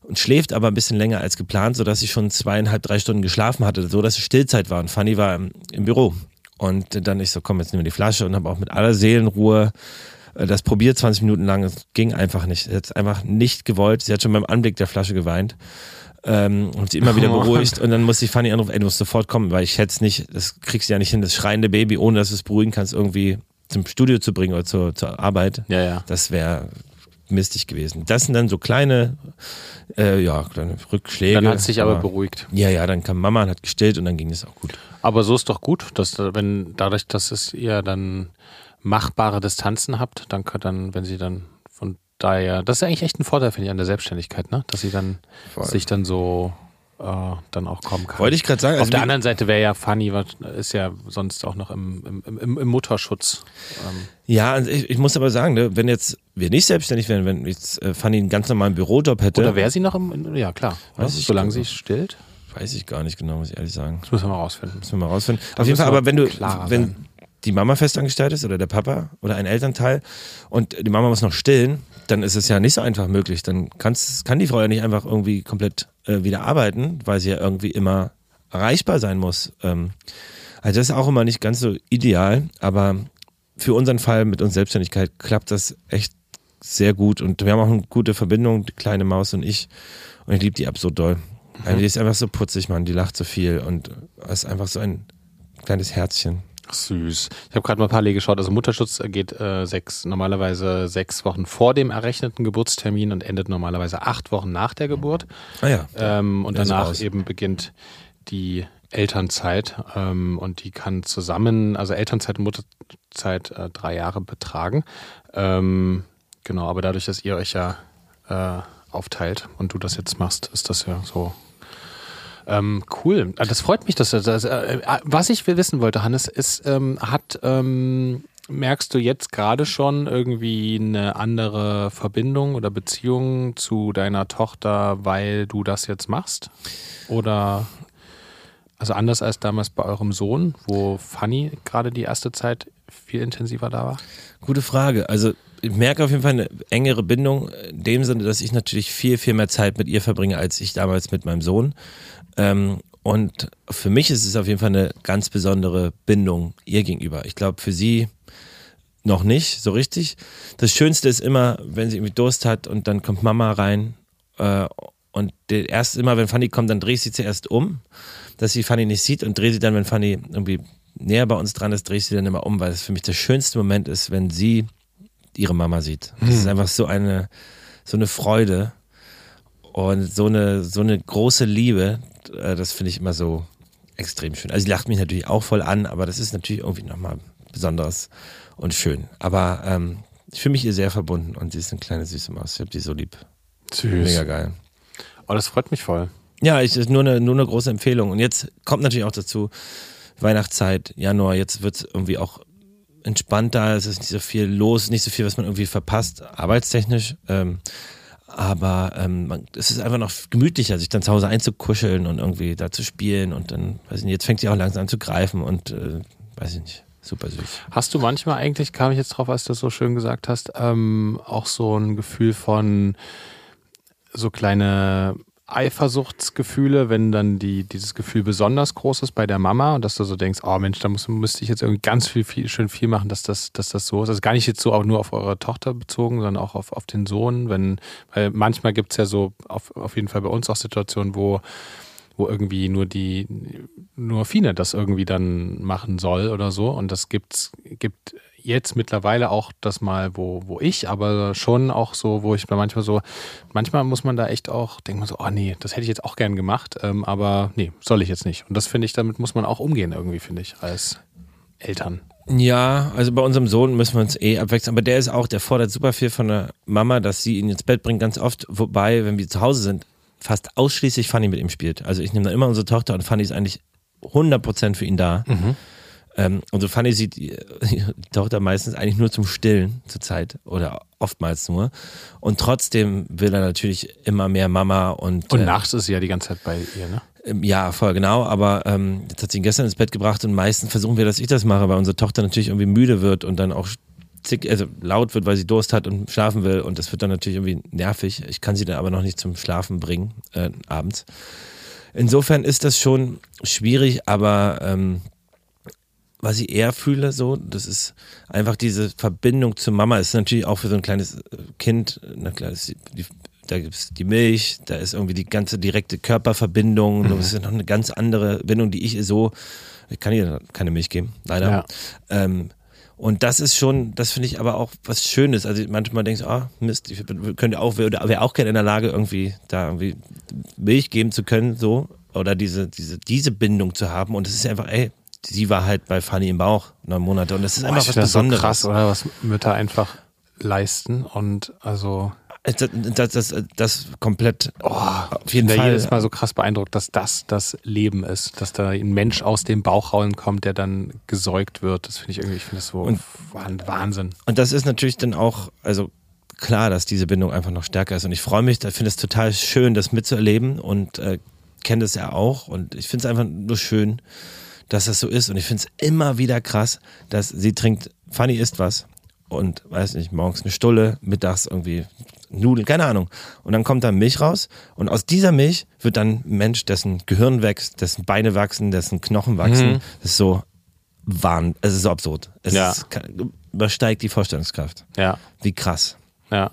und schläft aber ein bisschen länger als geplant, sodass sie schon zweieinhalb, drei Stunden geschlafen hatte, so dass es Stillzeit war. Und Fanny war im, im Büro. Und dann ich so, komm, jetzt nehmen wir die Flasche und habe auch mit aller Seelenruhe äh, das probiert 20 Minuten lang. Es ging einfach nicht. Sie hat es einfach nicht gewollt. Sie hat schon beim Anblick der Flasche geweint. Ähm, und sie immer wieder Oh. beruhigt und dann muss die Fanny anrufen, ey, du musst sofort kommen, weil ich hätte es nicht, das kriegst du ja nicht hin, das schreiende Baby, ohne dass du es beruhigen kannst, irgendwie zum Studio zu bringen oder zur, zur Arbeit. Ja, ja. Das wäre mistig gewesen. Das sind dann so kleine, äh, ja, kleine Rückschläge. Dann hat es sich aber beruhigt. Ja, ja, dann kam Mama und hat gestillt und dann ging es auch gut. Aber so ist doch gut, dass da- wenn dadurch, dass es ihr dann machbare Distanzen habt, dann dann, wenn sie dann daher, das ist eigentlich echt ein Vorteil, finde ich, an der Selbstständigkeit, ne? Dass sie dann Voll. sich dann so äh, dann auch kommen kann. Wollte ich gerade sagen. Auf also der anderen Seite wäre ja Fanny, was- ist ja sonst auch noch im, im, im, im Mutterschutz. Ähm, Ja, also ich, ich muss aber sagen, ne, wenn jetzt wir nicht selbstständig wären, wenn jetzt äh, Fanny einen ganz normalen Bürojob hätte, oder wäre sie noch im, ja klar, Weiß ne? ich solange sie stillt, weiß ich gar nicht genau, muss ich ehrlich sagen. das müssen wir mal rausfinden. Müssen wir mal rausfinden. Da Auf jeden Fall, aber wenn du, wenn sein. die Mama festangestellt ist oder der Papa oder ein Elternteil und die Mama muss noch stillen, dann ist es ja nicht so einfach möglich. Dann kann's, kann die Frau ja nicht einfach irgendwie komplett äh, wieder arbeiten, weil sie ja irgendwie immer erreichbar sein muss. Ähm, also das ist auch immer nicht ganz so ideal, aber für unseren Fall mit uns Selbstständigkeit klappt das echt sehr gut und wir haben auch eine gute Verbindung, die kleine Maus und ich. Und ich liebe die ab so doll. Also die ist einfach so putzig, Mann. Die lacht so viel und ist einfach so ein kleines Herzchen. Ach, süß. Ich habe gerade mal parallel geschaut. Also Mutterschutz geht äh, sechs, normalerweise sechs Wochen vor dem errechneten Geburtstermin und endet normalerweise acht Wochen nach der Geburt. Ah ja. Ähm, und Ja, danach eben beginnt die Elternzeit ähm, und die kann zusammen, also Elternzeit und Mutterzeit äh, drei Jahre betragen. Ähm, genau, aber dadurch, dass ihr euch ja äh, aufteilt und du das jetzt machst, ist das ja so. Ähm, cool. Ah, Das freut mich, dass du das. Äh, äh, was ich wissen wollte, Hannes, ist, ähm, hat ähm, merkst du jetzt gerade schon irgendwie eine andere Verbindung oder Beziehung zu deiner Tochter, weil du das jetzt machst? Oder also anders als damals bei eurem Sohn, wo Fanny gerade die erste Zeit viel intensiver da war? Gute Frage. Also ich merke auf jeden Fall eine engere Bindung in dem Sinne, dass ich natürlich viel, viel mehr Zeit mit ihr verbringe, als ich damals mit meinem Sohn. Ähm, und für mich ist es auf jeden Fall eine ganz besondere Bindung ihr gegenüber. Ich glaube, für sie noch nicht so richtig. Das Schönste ist immer, wenn sie irgendwie Durst hat und dann kommt Mama rein. Äh, und erst immer, wenn Fanny kommt, dann drehe ich sie zuerst um, dass sie Fanny nicht sieht und drehe sie dann, wenn Fanny irgendwie näher bei uns dran ist, drehe ich sie dann immer um, weil es für mich der schönste Moment ist, wenn sie ihre Mama sieht. Das ist einfach so eine, so eine Freude und so eine, so eine große Liebe. Äh, Das finde ich immer so extrem schön. Also sie lacht mich natürlich auch voll an, aber das ist natürlich irgendwie nochmal besonderes und schön. Aber ähm, ich fühle mich ihr sehr verbunden und sie ist eine kleine süße Maus. Ich habe die so lieb. Süß. Mega geil. Oh, das freut mich voll. Ja, ich, ist nur eine, nur eine große Empfehlung. Und jetzt kommt natürlich auch dazu, Weihnachtszeit, Januar, jetzt wird es irgendwie auch entspannter, es ist nicht so viel los, nicht so viel, was man irgendwie verpasst, arbeitstechnisch. Ähm, aber ähm, man, es ist einfach noch gemütlicher, sich dann zu Hause einzukuscheln und irgendwie da zu spielen und dann, weiß ich nicht, jetzt fängt sie auch langsam an zu greifen und äh, weiß ich nicht, super süß. Hast du manchmal eigentlich, kam ich jetzt drauf, als du das so schön gesagt hast, ähm, auch so ein Gefühl von so kleine Eifersuchtsgefühle, wenn dann die, dieses Gefühl besonders groß ist bei der Mama und dass du so denkst, oh Mensch, da muss, müsste ich jetzt irgendwie ganz viel, viel, schön viel machen, dass das, dass das so ist. Also gar nicht jetzt so auch nur auf eure Tochter bezogen, sondern auch auf, auf den Sohn, wenn, weil manchmal gibt es ja so auf, auf jeden Fall bei uns auch Situationen, wo wo irgendwie nur die, nur Fine das irgendwie dann machen soll oder so. Und das gibt's, gibt jetzt mittlerweile auch das mal, wo, wo ich, aber schon auch so, wo ich manchmal so, manchmal muss man da echt auch, denkt man so, oh nee, das hätte ich jetzt auch gern gemacht, ähm, aber nee, soll ich jetzt nicht. Und das finde ich, damit muss man auch umgehen irgendwie, finde ich, als Eltern. Ja, also bei unserem Sohn müssen wir uns eh abwechseln, aber der ist auch, der fordert super viel von der Mama, dass sie ihn ins Bett bringt, ganz oft, wobei, wenn wir zu Hause sind, fast ausschließlich Fanny mit ihm spielt. Also ich nehme dann immer unsere Tochter und Fanny ist eigentlich 100% für ihn da. Ähm, und so Fanny sieht die, die Tochter meistens eigentlich nur zum Stillen zur Zeit oder oftmals nur. Und trotzdem will er natürlich immer mehr Mama und, Und äh, nachts ist sie ja die ganze Zeit bei ihr, ne? ähm, Ja, voll genau, aber ähm, jetzt hat sie ihn gestern ins Bett gebracht und meistens versuchen wir, dass ich das mache, weil unsere Tochter natürlich irgendwie müde wird und dann auch zick, also laut wird, weil sie Durst hat und schlafen will und das wird dann natürlich irgendwie nervig. Ich kann sie dann aber noch nicht zum Schlafen bringen, äh, abends. Insofern ist das schon schwierig, aber ähm, was ich eher fühle, so, das ist einfach diese Verbindung zur Mama. Das ist natürlich auch für so ein kleines äh, Kind, na klar, ist die, da gibt's die Milch, da ist irgendwie die ganze direkte Körperverbindung, das ist ja noch eine ganz andere Bindung, die ich so, ich kann ihr keine Milch geben, leider. Ja. Ähm, und das ist schon, das finde ich aber auch was Schönes. Also manchmal denkst du, ah, Mist, ich könnte auch, wäre wär auch gerne in der Lage, irgendwie da irgendwie Milch geben zu können, so. Oder diese, diese, diese Bindung zu haben. Und es ist einfach, ey, sie war halt bei Fanny im Bauch neun Monate. Und das ist Boah, einfach was das so Besonderes. krass, oder? Was Mütter einfach leisten und also Das, das, das, das komplett Oh, auf jeden ich bin da Fall. jedes Mal so krass beeindruckt, dass das das Leben ist, dass da ein Mensch aus dem Bauchraum kommt, der dann gesäugt wird. Das finde ich irgendwie, ich finde das so Und- Wahn- Wahnsinn. Und das ist natürlich dann auch, also klar, dass diese Bindung einfach noch stärker ist. Und ich freue mich, da finde es total schön, das mitzuerleben und äh, kenne das ja auch. Und ich finde es einfach nur schön, dass das so ist. Und ich finde es immer wieder krass, dass sie trinkt, Fanny isst was und weiß nicht, morgens eine Stulle, mittags irgendwie Nudeln, keine Ahnung. Und dann kommt da Milch raus und aus dieser Milch wird dann ein Mensch, dessen Gehirn wächst, dessen Beine wachsen, dessen Knochen wachsen. Das ist so wahn, es ist so absurd. Es Ja. ist, übersteigt die Vorstellungskraft. Ja, Wie krass. ja.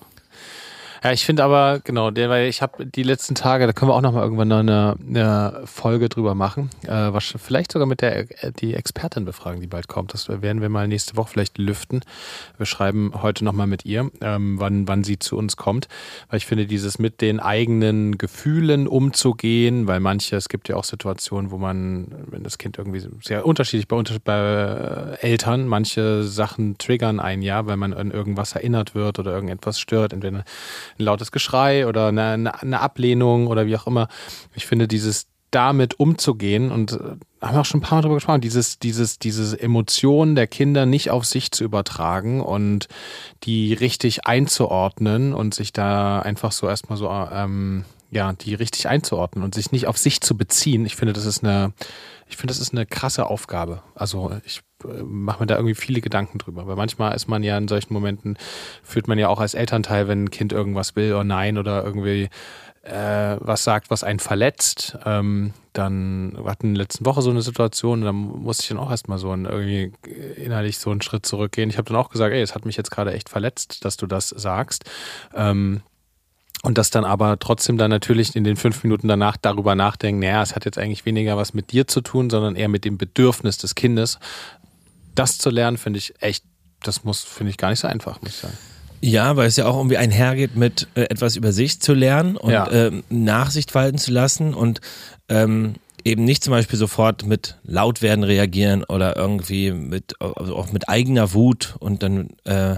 Ja, ich finde aber, genau, der, weil ich habe die letzten Tage, da können wir auch nochmal irgendwann noch eine, eine Folge drüber machen. Äh, was, vielleicht sogar mit der die Expertin befragen, die bald kommt. Das werden wir mal nächste Woche vielleicht lüften. Wir schreiben heute nochmal mit ihr, ähm, wann, wann sie zu uns kommt. Weil ich finde, dieses mit den eigenen Gefühlen umzugehen, weil manche, es gibt ja auch Situationen, wo man, wenn das Kind irgendwie sehr unterschiedlich bei, bei Eltern, manche Sachen triggern ein ja, weil man an irgendwas erinnert wird oder irgendetwas stört, entweder ein lautes Geschrei oder eine, eine Ablehnung oder wie auch immer. Ich finde, dieses damit umzugehen und äh, haben wir auch schon ein paar Mal drüber gesprochen, dieses, dieses, diese Emotionen der Kinder nicht auf sich zu übertragen und die richtig einzuordnen und sich da einfach so erstmal so, ähm, ja, die richtig einzuordnen und sich nicht auf sich zu beziehen. Ich finde, das ist eine, ich finde, das ist eine krasse Aufgabe. Also ich mache mir da irgendwie viele Gedanken drüber. Weil manchmal ist man ja in solchen Momenten, fühlt man ja auch als Elternteil, wenn ein Kind irgendwas will oder nein oder irgendwie äh, was sagt, was einen verletzt. Ähm, dann wir der letzten Woche so eine Situation, da musste ich dann auch erstmal so ein, irgendwie innerlich so einen Schritt zurückgehen. Ich habe dann auch gesagt, ey, es hat mich jetzt gerade echt verletzt, dass du das sagst. Ähm, und das dann aber trotzdem dann natürlich in den fünf Minuten danach darüber nachdenken, naja, es hat jetzt eigentlich weniger was mit dir zu tun, sondern eher mit dem Bedürfnis des Kindes. Das zu lernen, finde ich echt, das muss, finde ich gar nicht so einfach, muss ich sagen. Ja, weil es ja auch irgendwie einhergeht mit äh, etwas über sich zu lernen und ja. ähm, Nachsicht walten zu lassen und ähm, eben nicht zum Beispiel sofort mit Lautwerden reagieren oder irgendwie mit also auch mit eigener Wut und dann äh,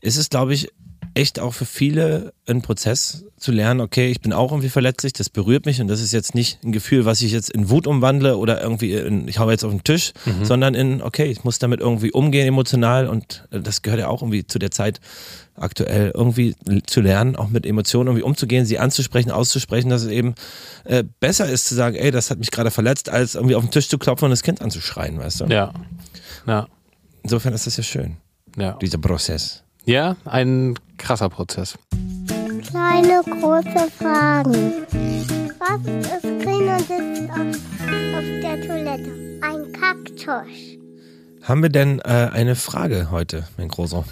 ist es, glaube ich, echt auch für viele ein Prozess zu lernen, okay, ich bin auch irgendwie verletzlich, das berührt mich und das ist jetzt nicht ein Gefühl, was ich jetzt in Wut umwandle oder irgendwie in, ich hau jetzt auf den Tisch, mhm. sondern in, okay, ich muss damit irgendwie umgehen emotional und äh, das gehört ja auch irgendwie zu der Zeit aktuell irgendwie zu lernen, auch mit Emotionen irgendwie umzugehen, sie anzusprechen, auszusprechen, dass es eben äh, besser ist zu sagen, ey, das hat mich gerade verletzt, als irgendwie auf den Tisch zu klopfen und das Kind anzuschreien, weißt du? Ja. ja. Insofern ist das ja schön. Ja. Dieser Prozess. Ja, ein krasser Prozess. Kleine, große Fragen. Was ist grün und sitzt auf, auf der Toilette? Ein Kaktus. Haben wir denn äh, eine Frage heute, mein Großer?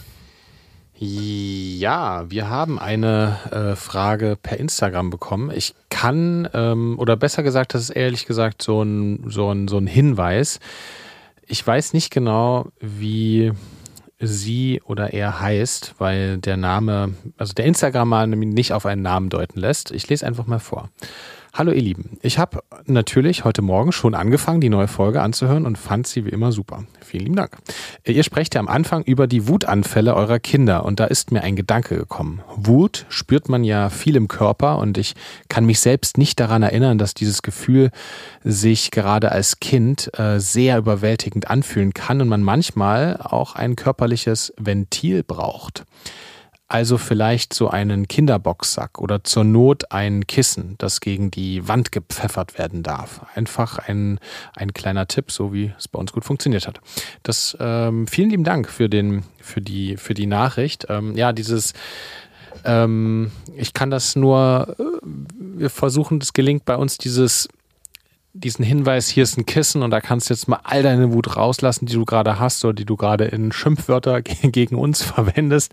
Ja, wir haben eine äh, Frage per Instagram bekommen. Ich kann, ähm, oder besser gesagt, das ist ehrlich gesagt so ein, so ein, so ein Hinweis. Ich weiß nicht genau, wie sie oder er heißt, weil der Name, also der Instagrammer nicht auf einen Namen deuten lässt. Ich lese einfach mal vor. Hallo ihr Lieben, ich habe natürlich heute Morgen schon angefangen, die neue Folge anzuhören und fand sie wie immer super. Vielen lieben Dank. Ihr sprecht ja am Anfang über die Wutanfälle eurer Kinder und da ist mir ein Gedanke gekommen. Wut spürt man ja viel im Körper und ich kann mich selbst nicht daran erinnern, dass dieses Gefühl sich gerade als Kind äh, sehr überwältigend anfühlen kann und man manchmal auch ein körperliches Ventil braucht. Also vielleicht so einen Kinderboxsack oder zur Not ein Kissen, das gegen die Wand gepfeffert werden darf. Einfach ein, ein kleiner Tipp, so wie es bei uns gut funktioniert hat. Das ähm, vielen lieben Dank für den für die für die Nachricht. Ähm, ja, dieses ähm, ich kann das nur, äh, wir versuchen, es gelingt bei uns dieses diesen Hinweis, hier ist ein Kissen und da kannst du jetzt mal all deine Wut rauslassen, die du gerade hast oder die du gerade in Schimpfwörter [LAUGHS] gegen uns [LAUGHS] verwendest.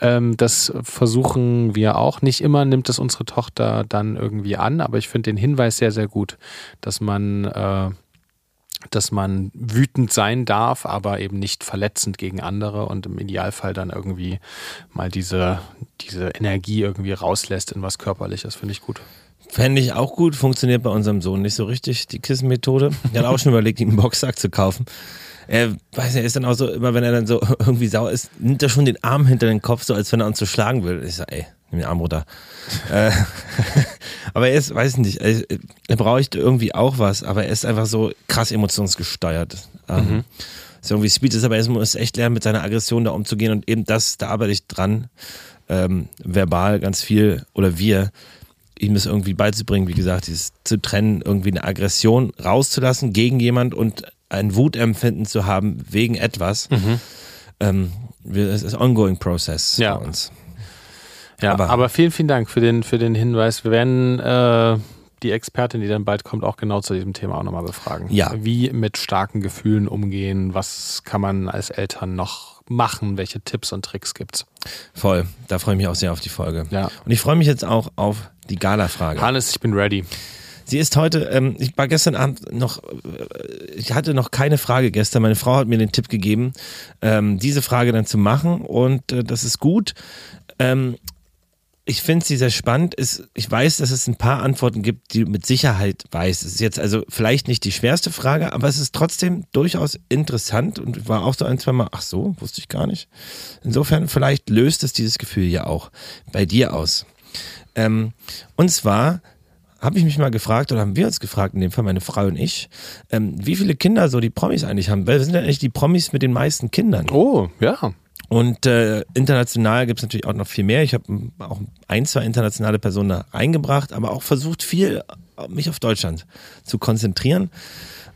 Ähm, das versuchen wir auch. Nicht immer nimmt es unsere Tochter dann irgendwie an, aber ich finde den Hinweis sehr, sehr gut, dass man, äh, dass man wütend sein darf, aber eben nicht verletzend gegen andere und im Idealfall dann irgendwie mal diese, diese Energie irgendwie rauslässt in was Körperliches, finde ich gut. Fände ich auch gut, funktioniert bei unserem Sohn nicht so richtig, die Kissenmethode. Er hat auch schon überlegt, ihm einen Boxsack zu kaufen. Er weiß nicht, ist dann auch so, immer wenn er dann so [LAUGHS] irgendwie sauer ist, nimmt er schon den Arm hinter den Kopf, so als wenn er uns so schlagen will. Ich sage, ey, nimm den Arm runter. äh, [LAUGHS] aber er ist, weiß nicht, er, er braucht irgendwie auch was, aber er ist einfach so krass emotionsgesteuert. Ähm, mhm. Ist irgendwie Speed ist, aber er muss echt lernen, mit seiner Aggression da umzugehen und eben das, da arbeite ich dran, ähm, verbal ganz viel, oder wir, ihm das irgendwie beizubringen, wie gesagt, dieses zu trennen, irgendwie eine Aggression rauszulassen gegen jemand und ein Wutempfinden zu haben wegen etwas. Mhm. Ähm, es ist ongoing process ja. bei uns. Ja, aber, aber, vielen, vielen Dank für den, für den Hinweis. Wir werden äh, die Expertin, die dann bald kommt, auch genau zu diesem Thema auch nochmal befragen. Ja. Wie mit starken Gefühlen umgehen, was kann man als Eltern noch machen, welche Tipps und Tricks gibt's. Voll. Da freue ich mich auch sehr auf die Folge. Ja. Und ich freue mich jetzt auch auf die Gala-Frage. Hannes, ich bin ready. Sie ist heute, ähm, ich war gestern Abend noch, äh, ich hatte noch keine Frage gestern. Meine Frau hat mir den Tipp gegeben, ähm, diese Frage dann zu machen und äh, das ist gut. Ähm, ich finde sie sehr spannend. Es, ich weiß, dass es ein paar Antworten gibt, die du mit Sicherheit weiß. Es ist jetzt also vielleicht nicht die schwerste Frage, aber es ist trotzdem durchaus interessant und war auch so ein, zwei Mal, ach so, wusste ich gar nicht. Insofern, vielleicht löst es dieses Gefühl ja auch bei dir aus. Ähm, und zwar habe ich mich mal gefragt, oder haben wir uns gefragt, in dem Fall meine Frau und ich, ähm, wie viele Kinder so die Promis eigentlich haben. Wer sind denn eigentlich die Promis mit den meisten Kindern? Oh, ja. Und äh, international gibt es natürlich auch noch viel mehr. Ich habe auch ein, zwei internationale Personen da eingebracht, aber auch versucht, viel äh, mich auf Deutschland zu konzentrieren.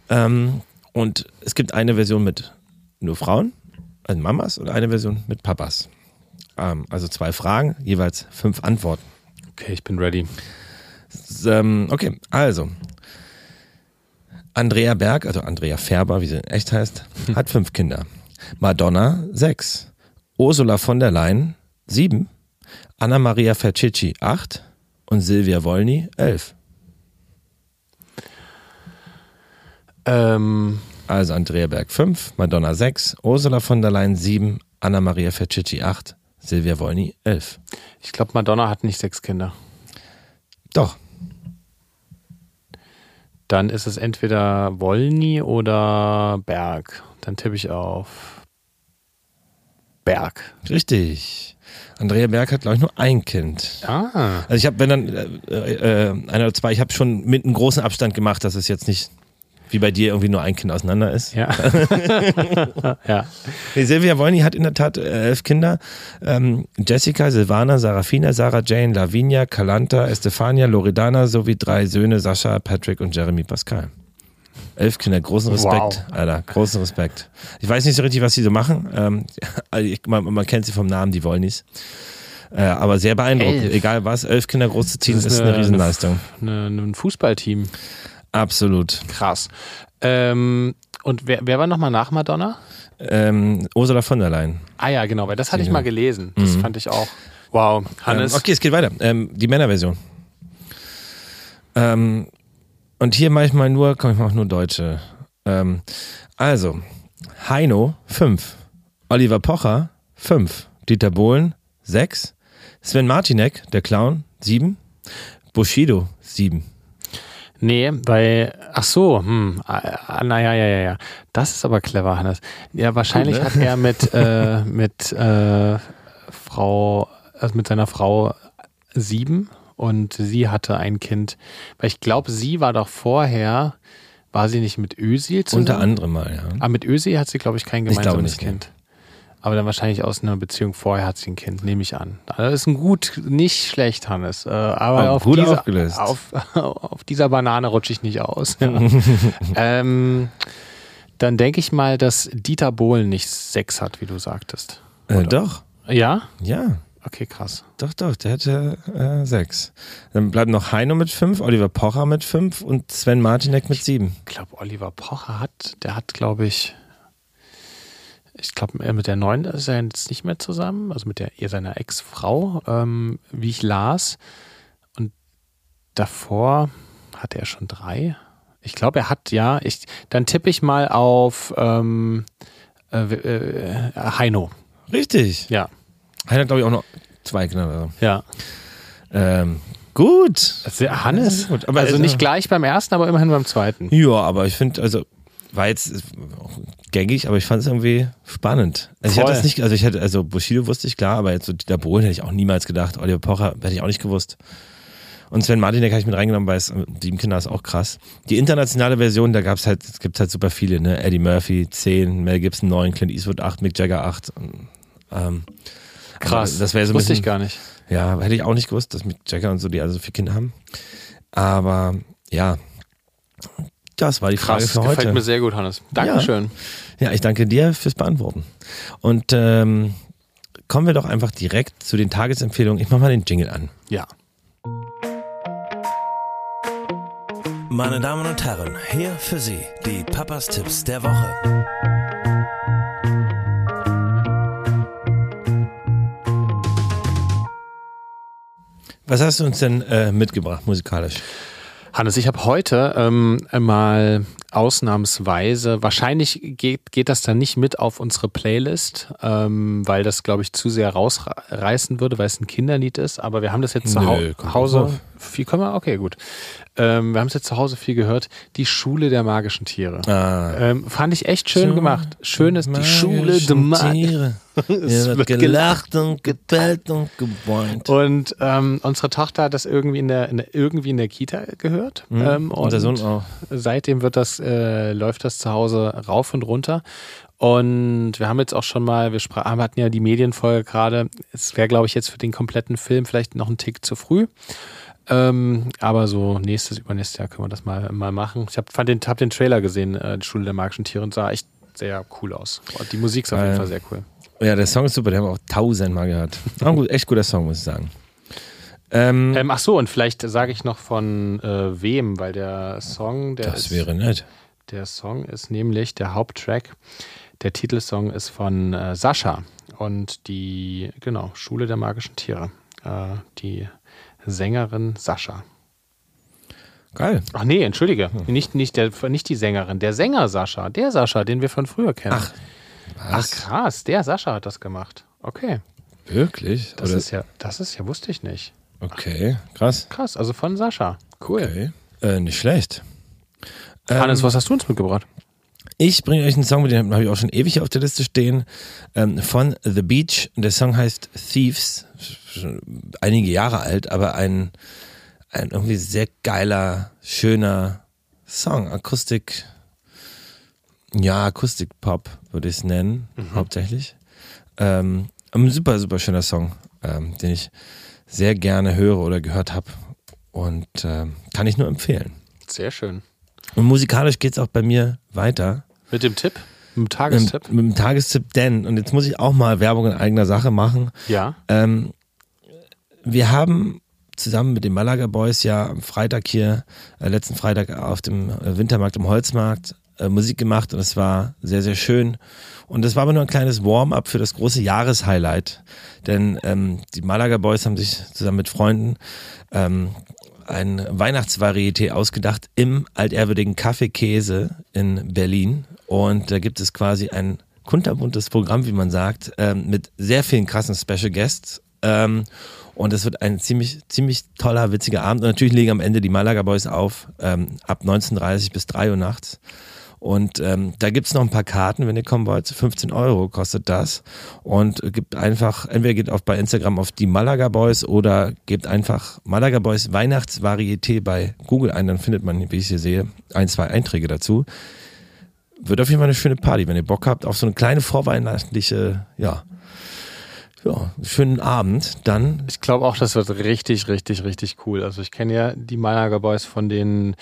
Ähm, und es gibt eine Version mit nur Frauen, also Mamas, und eine Version mit Papas. Ähm, also zwei Fragen, jeweils fünf Antworten. Okay, ich bin ready. S- Ähm, okay, also. Andrea Berg, also Andrea Färber, wie sie in echt heißt, hat fünf Kinder. Madonna sechs. Ursula von der Leyen sieben. Anna-Maria Fercicci acht. Und Silvia Wolny elf. Ähm, Also Andrea Berg fünf, Madonna sechs, Ursula von der Leyen sieben, Anna-Maria Fercicci acht, Silvia Wolny elf. ich glaube, Madonna hat nicht sechs Kinder. Doch, Dann ist es entweder Wolny oder Berg. Dann tippe ich auf Berg. richtig. Andrea Berg hat, glaube ich, nur ein Kind. Ah. Also ich habe, wenn dann äh, äh, einer oder zwei, ich habe schon mit einem großen Abstand gemacht, dass es jetzt nicht wie bei dir irgendwie nur ein Kind auseinander ist. Ja. [LAUGHS] ja. Nee, Silvia Wolny hat in der Tat äh, elf Kinder. Ähm, Jessica, Silvana, Sarafina, Sarah Jane, Lavinia, Kalanta, Estefania, Loredana sowie drei Söhne, Sascha, Patrick und Jeremy Pascal. Elf Kinder, großen Respekt, Wow. Alter, großen Respekt. Ich weiß nicht so richtig, was sie so machen. Ähm, also ich, man, man kennt sie vom Namen, die Wollnys. Äh, aber sehr beeindruckend. Elf. Egal was, elf Kinder groß zu ziehen, Das ist, ist eine, eine- Riesenleistung. Eine, ein Fußballteam. Absolut. Krass. Ähm, und wer, wer war nochmal nach Madonna? Ähm, Ursula von der Leyen. Ah ja, genau, weil das hatte ich mal gelesen. Das Mhm. fand ich auch. Wow, Hannes. Ähm, okay, es geht weiter. Ähm, die Männerversion. Ähm, und hier mache ich mal nur, komm, ich mache nur Deutsche. Ähm, also, Heino, 5. Oliver Pocher, 5. Dieter Bohlen, 6. Sven Martinek, der Clown, 7. Bushido, 7. Nee, bei, ach so, hm, ah, naja, ja, ja, ja. Das ist aber clever, Hannes. Ja, wahrscheinlich Gut, ne? hat er mit, [LAUGHS] äh, mit, äh, Frau, also mit seiner Frau sieben und sie hatte ein Kind. Weil ich glaube, sie war doch vorher, war sie nicht mit Özil zusammen? Unter anderem mal, ja. Aber mit Özil hat sie, glaube ich, kein Ich glaube gemeinsames nicht, nee. Kind. Aber dann wahrscheinlich aus einer Beziehung vorher hat sie ein Kind, nehme ich an. Das ist ein gut, nicht schlecht, Hannes. Äh, aber Aber auf, dieser, auf, [LAUGHS] auf dieser Banane rutsche ich nicht aus. Ja. [LAUGHS] ähm, dann denke ich mal, dass Dieter Bohlen nicht sechs hat, wie du sagtest. Äh, doch, Ja? ja. Okay, krass. Doch, doch, der hatte äh, sechs. Dann bleiben noch Heino mit fünf, Oliver Pocher mit fünf und Sven Martinek mit sieben. Ich glaube, Oliver Pocher hat, der hat, glaube ich, ich glaube, mit der neuen ist er jetzt nicht mehr zusammen, also mit der ihr seiner Ex-Frau, ähm, wie ich las. Und davor hatte er schon drei. Ich glaube, er hat, ja, ich, dann tippe ich mal auf ähm, äh, äh, Heino. Richtig. Ja, Hat, glaube ich, auch noch zwei so. ja. Ähm, gut. Also, Hannes, Ja, gut, aber also also- nicht gleich beim ersten, aber immerhin beim zweiten. Ja, aber ich finde, also war jetzt gängig, aber ich fand es irgendwie spannend. Also ich Voll. hatte das nicht, also ich hätte, also Bushido wusste ich klar, aber jetzt so Dieter Bohlen hätte ich auch niemals gedacht. Oliver Pocher hätte ich auch nicht gewusst. Und Sven Martinek habe ich mit reingenommen, weil es sieben Kinder ist auch krass. Die internationale Version, da gab's halt, es gibt halt super viele, ne? Eddie Murphy, 10, Mel Gibson 9, Clint Eastwood 8, Mick Jagger 8. Ähm, Krass. aber Das wäre so Wusste bisschen, ich gar nicht. ja, hätte ich auch nicht gewusst, dass Mick Jagger und so, die alle so viele Kinder haben. Aber ja, das war die Frage Krass, für gefällt heute. mir sehr gut, Hannes. Dankeschön. Ja, ich danke dir fürs Beantworten. Und ähm, kommen wir doch einfach direkt zu den Tagesempfehlungen. Ich mache mal den Jingle an. Ja. Meine Damen und Herren, hier für Sie die Papas Tipps der Woche. Was hast du uns denn äh, mitgebracht musikalisch? Hannes, ich habe heute ähm, mal ausnahmsweise, wahrscheinlich geht, geht das dann nicht mit auf unsere Playlist, ähm, weil das, glaube ich, zu sehr rausreißen würde, weil es ein Kinderlied ist, aber wir haben das jetzt zu Nö, Hause. Viel können wir? Okay, gut. Ähm, wir haben es jetzt zu Hause viel gehört. Die Schule der magischen Tiere. Ah. Ähm, fand ich echt schön so gemacht. Schön ist die Schule der magischen Tiere. [LAUGHS] es wird gelacht und gebellt und gebäunt. Und ähm, unsere Tochter hat das irgendwie in der, in der irgendwie in der Kita gehört. Mhm. Ähm, und, und der Sohn auch. Seitdem wird das, äh, läuft das zu Hause rauf und runter. Und wir haben jetzt auch schon mal, wir hatten ja die Medienfolge gerade. Es wäre, glaube ich, jetzt für den kompletten Film vielleicht noch ein Tick zu früh. Ähm, aber so nächstes, übernächstes Jahr können wir das mal, mal machen. Ich habe den, hab den Trailer gesehen, äh, die Schule der magischen Tiere, und sah echt sehr cool aus. Die Musik ist auf jeden Fall sehr cool. Ja, der Song ist super, den haben wir auch tausendmal gehört. Auch gut, echt guter Song, muss ich sagen. Ähm, ähm, ach so, und vielleicht sage ich noch von äh, wem, weil der Song, der Das ist, wäre nett. Der Song ist nämlich der Haupttrack. Der Titelsong ist von äh, Sascha und die, genau, Schule der magischen Tiere. Äh, die Sängerin Sascha. Geil. Ach nee, entschuldige. Nicht, nicht, der, nicht die Sängerin, der Sänger Sascha. Der Sascha, den wir von früher kennen. Ach, was? Ach krass, der Sascha hat das gemacht. Okay. Wirklich? Das Oder? ist ja, das ist ja, wusste ich nicht. Okay, krass. Krass, also von Sascha. Cool. Okay. Äh, nicht schlecht. Hannes, ähm, was hast du uns mitgebracht? Ich bringe euch einen Song, den habe ich auch schon ewig auf der Liste stehen, ähm, von The Beach. Der Song heißt Thieves, schon einige Jahre alt, aber ein, ein irgendwie sehr geiler, schöner Song. Akustik, ja, Akustik-Pop würde ich es nennen, mhm. hauptsächlich. Ähm, ein super, super schöner Song, ähm, den ich sehr gerne höre oder gehört habe und ähm, kann ich nur empfehlen. Sehr schön. Und musikalisch geht es auch bei mir weiter. Mit dem Tipp? Mit dem Tagestipp? Mit, mit, dem Tagestipp, denn, und jetzt muss ich auch mal Werbung in eigener Sache machen. Ja. Ähm, wir haben zusammen mit den Malaga Boys ja am Freitag hier, äh, letzten Freitag auf dem äh, Wintermarkt im Holzmarkt äh, Musik gemacht und es war sehr, sehr schön. Und es war aber nur ein kleines Warm-up für das große Jahreshighlight. Denn ähm, die Malaga Boys haben sich zusammen mit Freunden ähm, ein Weihnachtsvarieté ausgedacht im altehrwürdigen Kaffeekäse in Berlin. Und da gibt es quasi ein kunterbuntes Programm, wie man sagt, ähm, mit sehr vielen krassen Special Guests. Ähm, und es wird ein ziemlich, ziemlich toller, witziger Abend. Und natürlich legen am Ende die Malaga Boys auf, ähm, ab 19.30 bis 3 Uhr nachts. Und ähm, da gibt's noch ein paar Karten, wenn ihr kommen wollt. 15 Euro kostet das. Und gibt einfach, entweder geht auf bei Instagram auf die Malaga Boys oder gebt einfach Malaga Boys Weihnachtsvarieté bei Google ein. Dann findet man, wie ich hier sehe, ein, zwei Einträge dazu. Wird auf jeden Fall eine schöne Party, wenn ihr Bock habt auf so eine kleine vorweihnachtliche, ja, ja, schönen Abend. Dann. Ich glaube auch, das wird richtig, richtig, richtig cool. Also ich kenne ja die Malaga Boys von den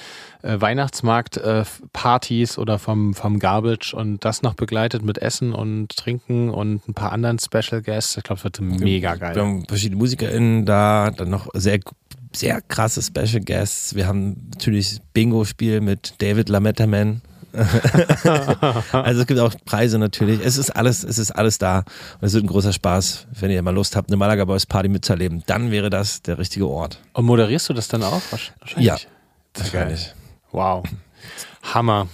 äh, Weihnachtsmarkt-Partys äh, oder vom, vom Garbage und das noch begleitet mit Essen und Trinken und ein paar anderen Special Guests. Ich glaube, es wird mega geil. Wir haben verschiedene MusikerInnen da, dann noch sehr sehr krasse Special Guests. Wir haben natürlich Bingo-Spiel mit David Lametterman [LAUGHS] also es gibt auch Preise natürlich. Es ist alles, es ist alles da. Und es wird ein großer Spaß, wenn ihr mal Lust habt, eine Malaga Boys Party mitzuerleben. Dann wäre das der richtige Ort. Und moderierst du das dann auch? Wahrscheinlich. Ja, wahrscheinlich. Wow. Hammer.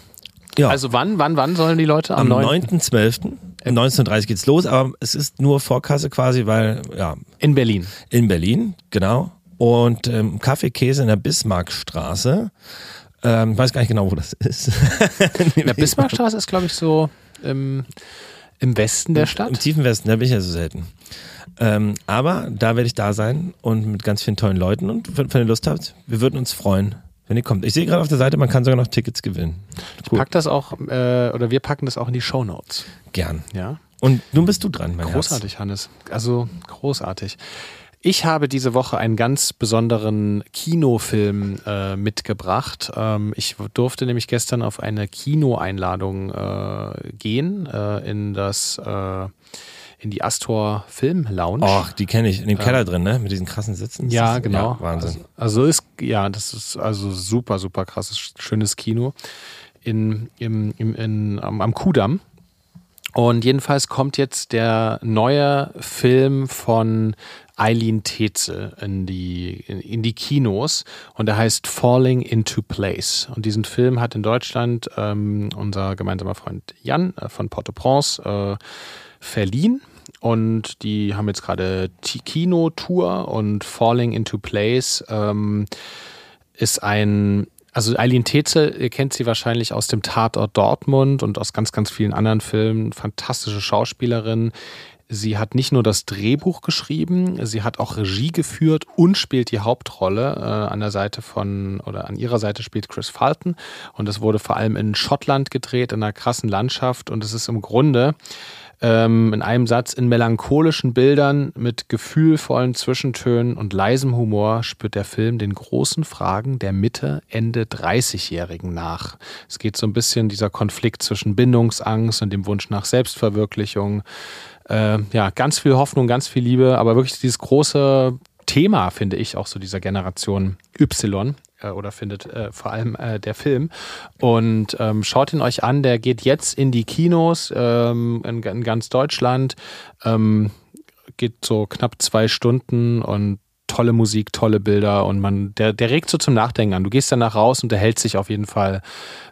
Ja. Also wann, wann, wann sollen die Leute? Am, am 9.12. Um 19.30 Uhr geht's los, aber es ist nur Vorkasse quasi, weil, ja. In Berlin. In Berlin, genau. Und ähm, Kaffee Käse in der Bismarckstraße. Ähm, weiß gar nicht genau, wo das ist. [LAUGHS] In der Bismarckstraße ist, glaube ich, so im, im Westen der Stadt. Im, tiefen Westen, da bin ich ja so selten. Ähm, aber da werde ich da sein und mit ganz vielen tollen Leuten. Und wenn, wenn ihr Lust habt, wir würden uns freuen, wenn ihr kommt. Ich sehe gerade auf der Seite, man kann sogar noch Tickets gewinnen. Ich pack das auch, äh, oder wir packen das auch in die Show Notes. Gern. Ja. Und nun bist du dran, mein Großartig, Herz. Hannes. Also großartig. Ich habe diese Woche einen ganz besonderen Kinofilm äh, mitgebracht. Ähm, ich durfte nämlich gestern auf eine Kinoeinladung äh, gehen äh, in das äh, in die Astor Film Lounge. Och, die kenne ich. In dem Keller drin, ne? Mit diesen krassen Sitzen. Ja, das- genau. Wahnsinn. Also, also ist, ja, das ist also super, super krasses, schönes Kino in, im, im, in, am, am Kudamm. Und jedenfalls kommt jetzt der neue Film von Eileen Tetzel in die, in, die Kinos und der heißt Falling into Place. Und diesen Film hat in Deutschland ähm, unser gemeinsamer Freund Jan äh, von Port-au-Prince äh, verliehen. Und die haben jetzt gerade Kino-Tour und Falling into Place ähm, ist ein, also Eileen Tetzel, ihr kennt sie wahrscheinlich aus dem Tatort Dortmund und aus ganz, ganz vielen anderen Filmen. Fantastische Schauspielerin. Sie hat nicht nur das Drehbuch geschrieben, sie hat auch Regie geführt und spielt die Hauptrolle. Äh, an der Seite von, oder an ihrer Seite spielt Chris Fulton. Und es wurde vor allem in Schottland gedreht, in einer krassen Landschaft. Und es ist im Grunde ähm, in einem Satz in melancholischen Bildern mit gefühlvollen Zwischentönen und leisem Humor spürt der Film den großen Fragen der Mitte, Ende 30-Jährigen nach. Es geht so ein bisschen dieser Konflikt zwischen Bindungsangst und dem Wunsch nach Selbstverwirklichung. Äh, ja, ganz viel Hoffnung, ganz viel Liebe, aber wirklich dieses große Thema, finde ich, auch so dieser Generation Y äh, oder findet äh, vor allem äh, der Film. Und ähm, schaut ihn euch an, der geht jetzt in die Kinos ähm, in, in ganz Deutschland. Ähm, geht so knapp zwei Stunden und tolle Musik, tolle Bilder und man, der, der regt so zum Nachdenken an. Du gehst danach raus und erhält sich auf jeden Fall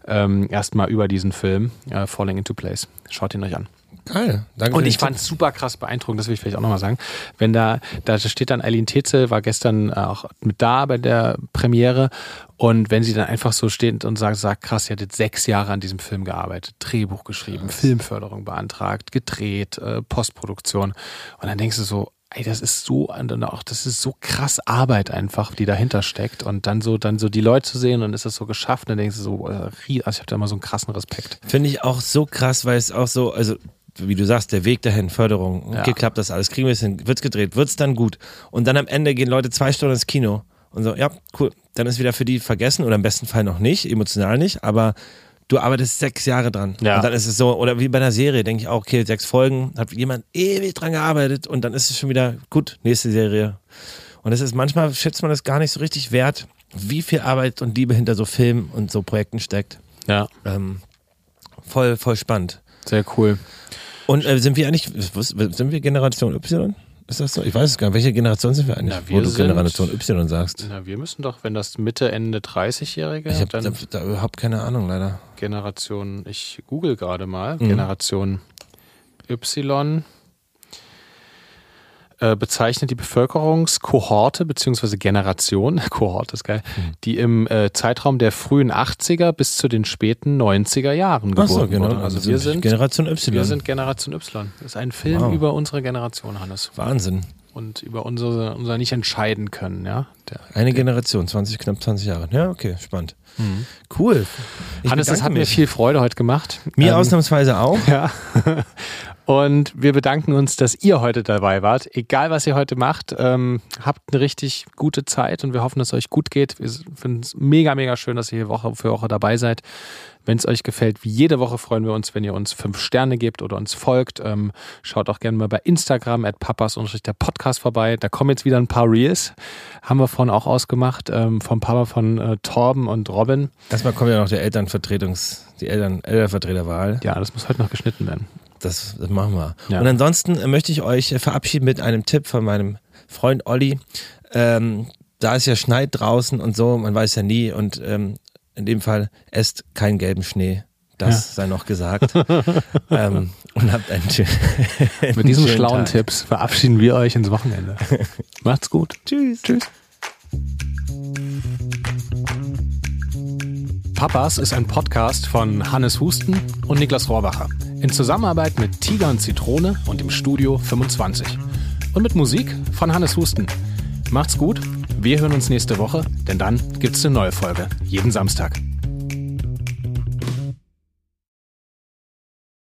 ähm, erstmal über diesen Film, äh, Falling into Place. Schaut ihn euch an. Geil. Danke Und ich fand es super krass beeindruckend, das will ich vielleicht auch nochmal sagen. Wenn da, da steht dann Eileen Tetzel, war gestern äh, auch mit da bei der Premiere. Und wenn sie dann einfach so steht und sagt, sagt krass, sie hat jetzt sechs Jahre an diesem Film gearbeitet, Drehbuch geschrieben, Filmförderung beantragt, gedreht, äh, Postproduktion. Und dann denkst du so, ey, das ist so, auch, das ist so krass Arbeit einfach, die dahinter steckt. Und dann so, dann so die Leute zu sehen und ist das so geschafft, und dann denkst du so, also ich habe da immer so einen krassen Respekt. Finde ich auch so krass, weil es auch so, also wie du sagst, der Weg dahin, Förderung, Ja. okay, klappt das alles, kriegen wir es hin, wird's gedreht, wird's dann gut. Und dann am Ende gehen Leute zwei Stunden ins Kino und so, ja, cool, dann ist wieder für die vergessen oder im besten Fall noch nicht, emotional nicht, aber du arbeitest sechs Jahre dran. Ja. Und dann ist es so, oder wie bei einer Serie, denke ich auch, okay, sechs Folgen, hat jemand ewig dran gearbeitet und dann ist es schon wieder gut, nächste Serie. Und es ist manchmal schätzt man das gar nicht so richtig wert, wie viel Arbeit und Liebe hinter so Filmen und so Projekten steckt. Ja, Ähm, voll, voll spannend. sehr cool. Und äh, sind wir eigentlich, sind wir Generation Y? Ist das so? Ich weiß es gar nicht. Welche Generation sind wir eigentlich? Na, wo wir du sind- Generation Y sagst. Na, wir müssen doch, wenn das Mitte, Ende 30-Jährige, Ich habe da, da überhaupt keine Ahnung, leider. Generation, ich google gerade mal, Mhm. Generation Y äh, bezeichnet die Bevölkerungskohorte beziehungsweise Generation, [LAUGHS] Kohorte ist geil, Mhm. die im äh, Zeitraum der frühen 80er bis zu den späten 90er Jahren geboren so, genau. wurde. Also wir sind, Generation Y. wir sind Generation Y. Das ist ein Film Wow. über unsere Generation, Hannes. Wahnsinn. Und über unsere, unser nicht entscheiden können, ja. Der, Eine Generation, 20, knapp 20 Jahre. Ja, okay, spannend. Cool. Ich Hannes, das hat mir mich. viel Freude heute gemacht. Mir Ähm, ausnahmsweise auch. [LAUGHS] Ja. Und wir bedanken uns, dass ihr heute dabei wart. Egal, was ihr heute macht, ähm, habt eine richtig gute Zeit und wir hoffen, dass es euch gut geht. Wir finden es mega, mega schön, dass ihr hier Woche für Woche dabei seid. Wenn es euch gefällt, wie jede Woche freuen wir uns, wenn ihr uns fünf Sterne gebt oder uns folgt. Ähm, schaut auch gerne mal bei Instagram at papas der Podcast vorbei. Da kommen jetzt wieder ein paar Reels. Haben wir vorhin auch ausgemacht, ähm, vom Papa von äh, Torben und Robin. Erstmal kommt ja noch der Elternvertretungs, die Eltern, Elternvertreterwahl. Ja, das muss heute noch geschnitten werden. Das, machen wir. Ja. Und ansonsten möchte ich euch verabschieden mit einem Tipp von meinem Freund Olli. Ähm, da es ja schneit draußen und so, man weiß ja nie. Und ähm, in dem Fall esst keinen gelben Schnee. Das sei noch gesagt. [LAUGHS] ähm, und habt einen, schö- [LAUGHS] Mit diesen schönen schlauen Tag. Tipps verabschieden wir euch ins Wochenende. [LAUGHS] Macht's gut. Tschüss. Tschüss. Papas ist ein Podcast von Hannes Husten und Niklas Rohrbacher. In Zusammenarbeit mit Tiger und Zitrone und im Studio 25. Und mit Musik von Hannes Husten. Macht's gut. Wir hören uns nächste Woche, denn dann gibt's eine neue Folge. Jeden Samstag.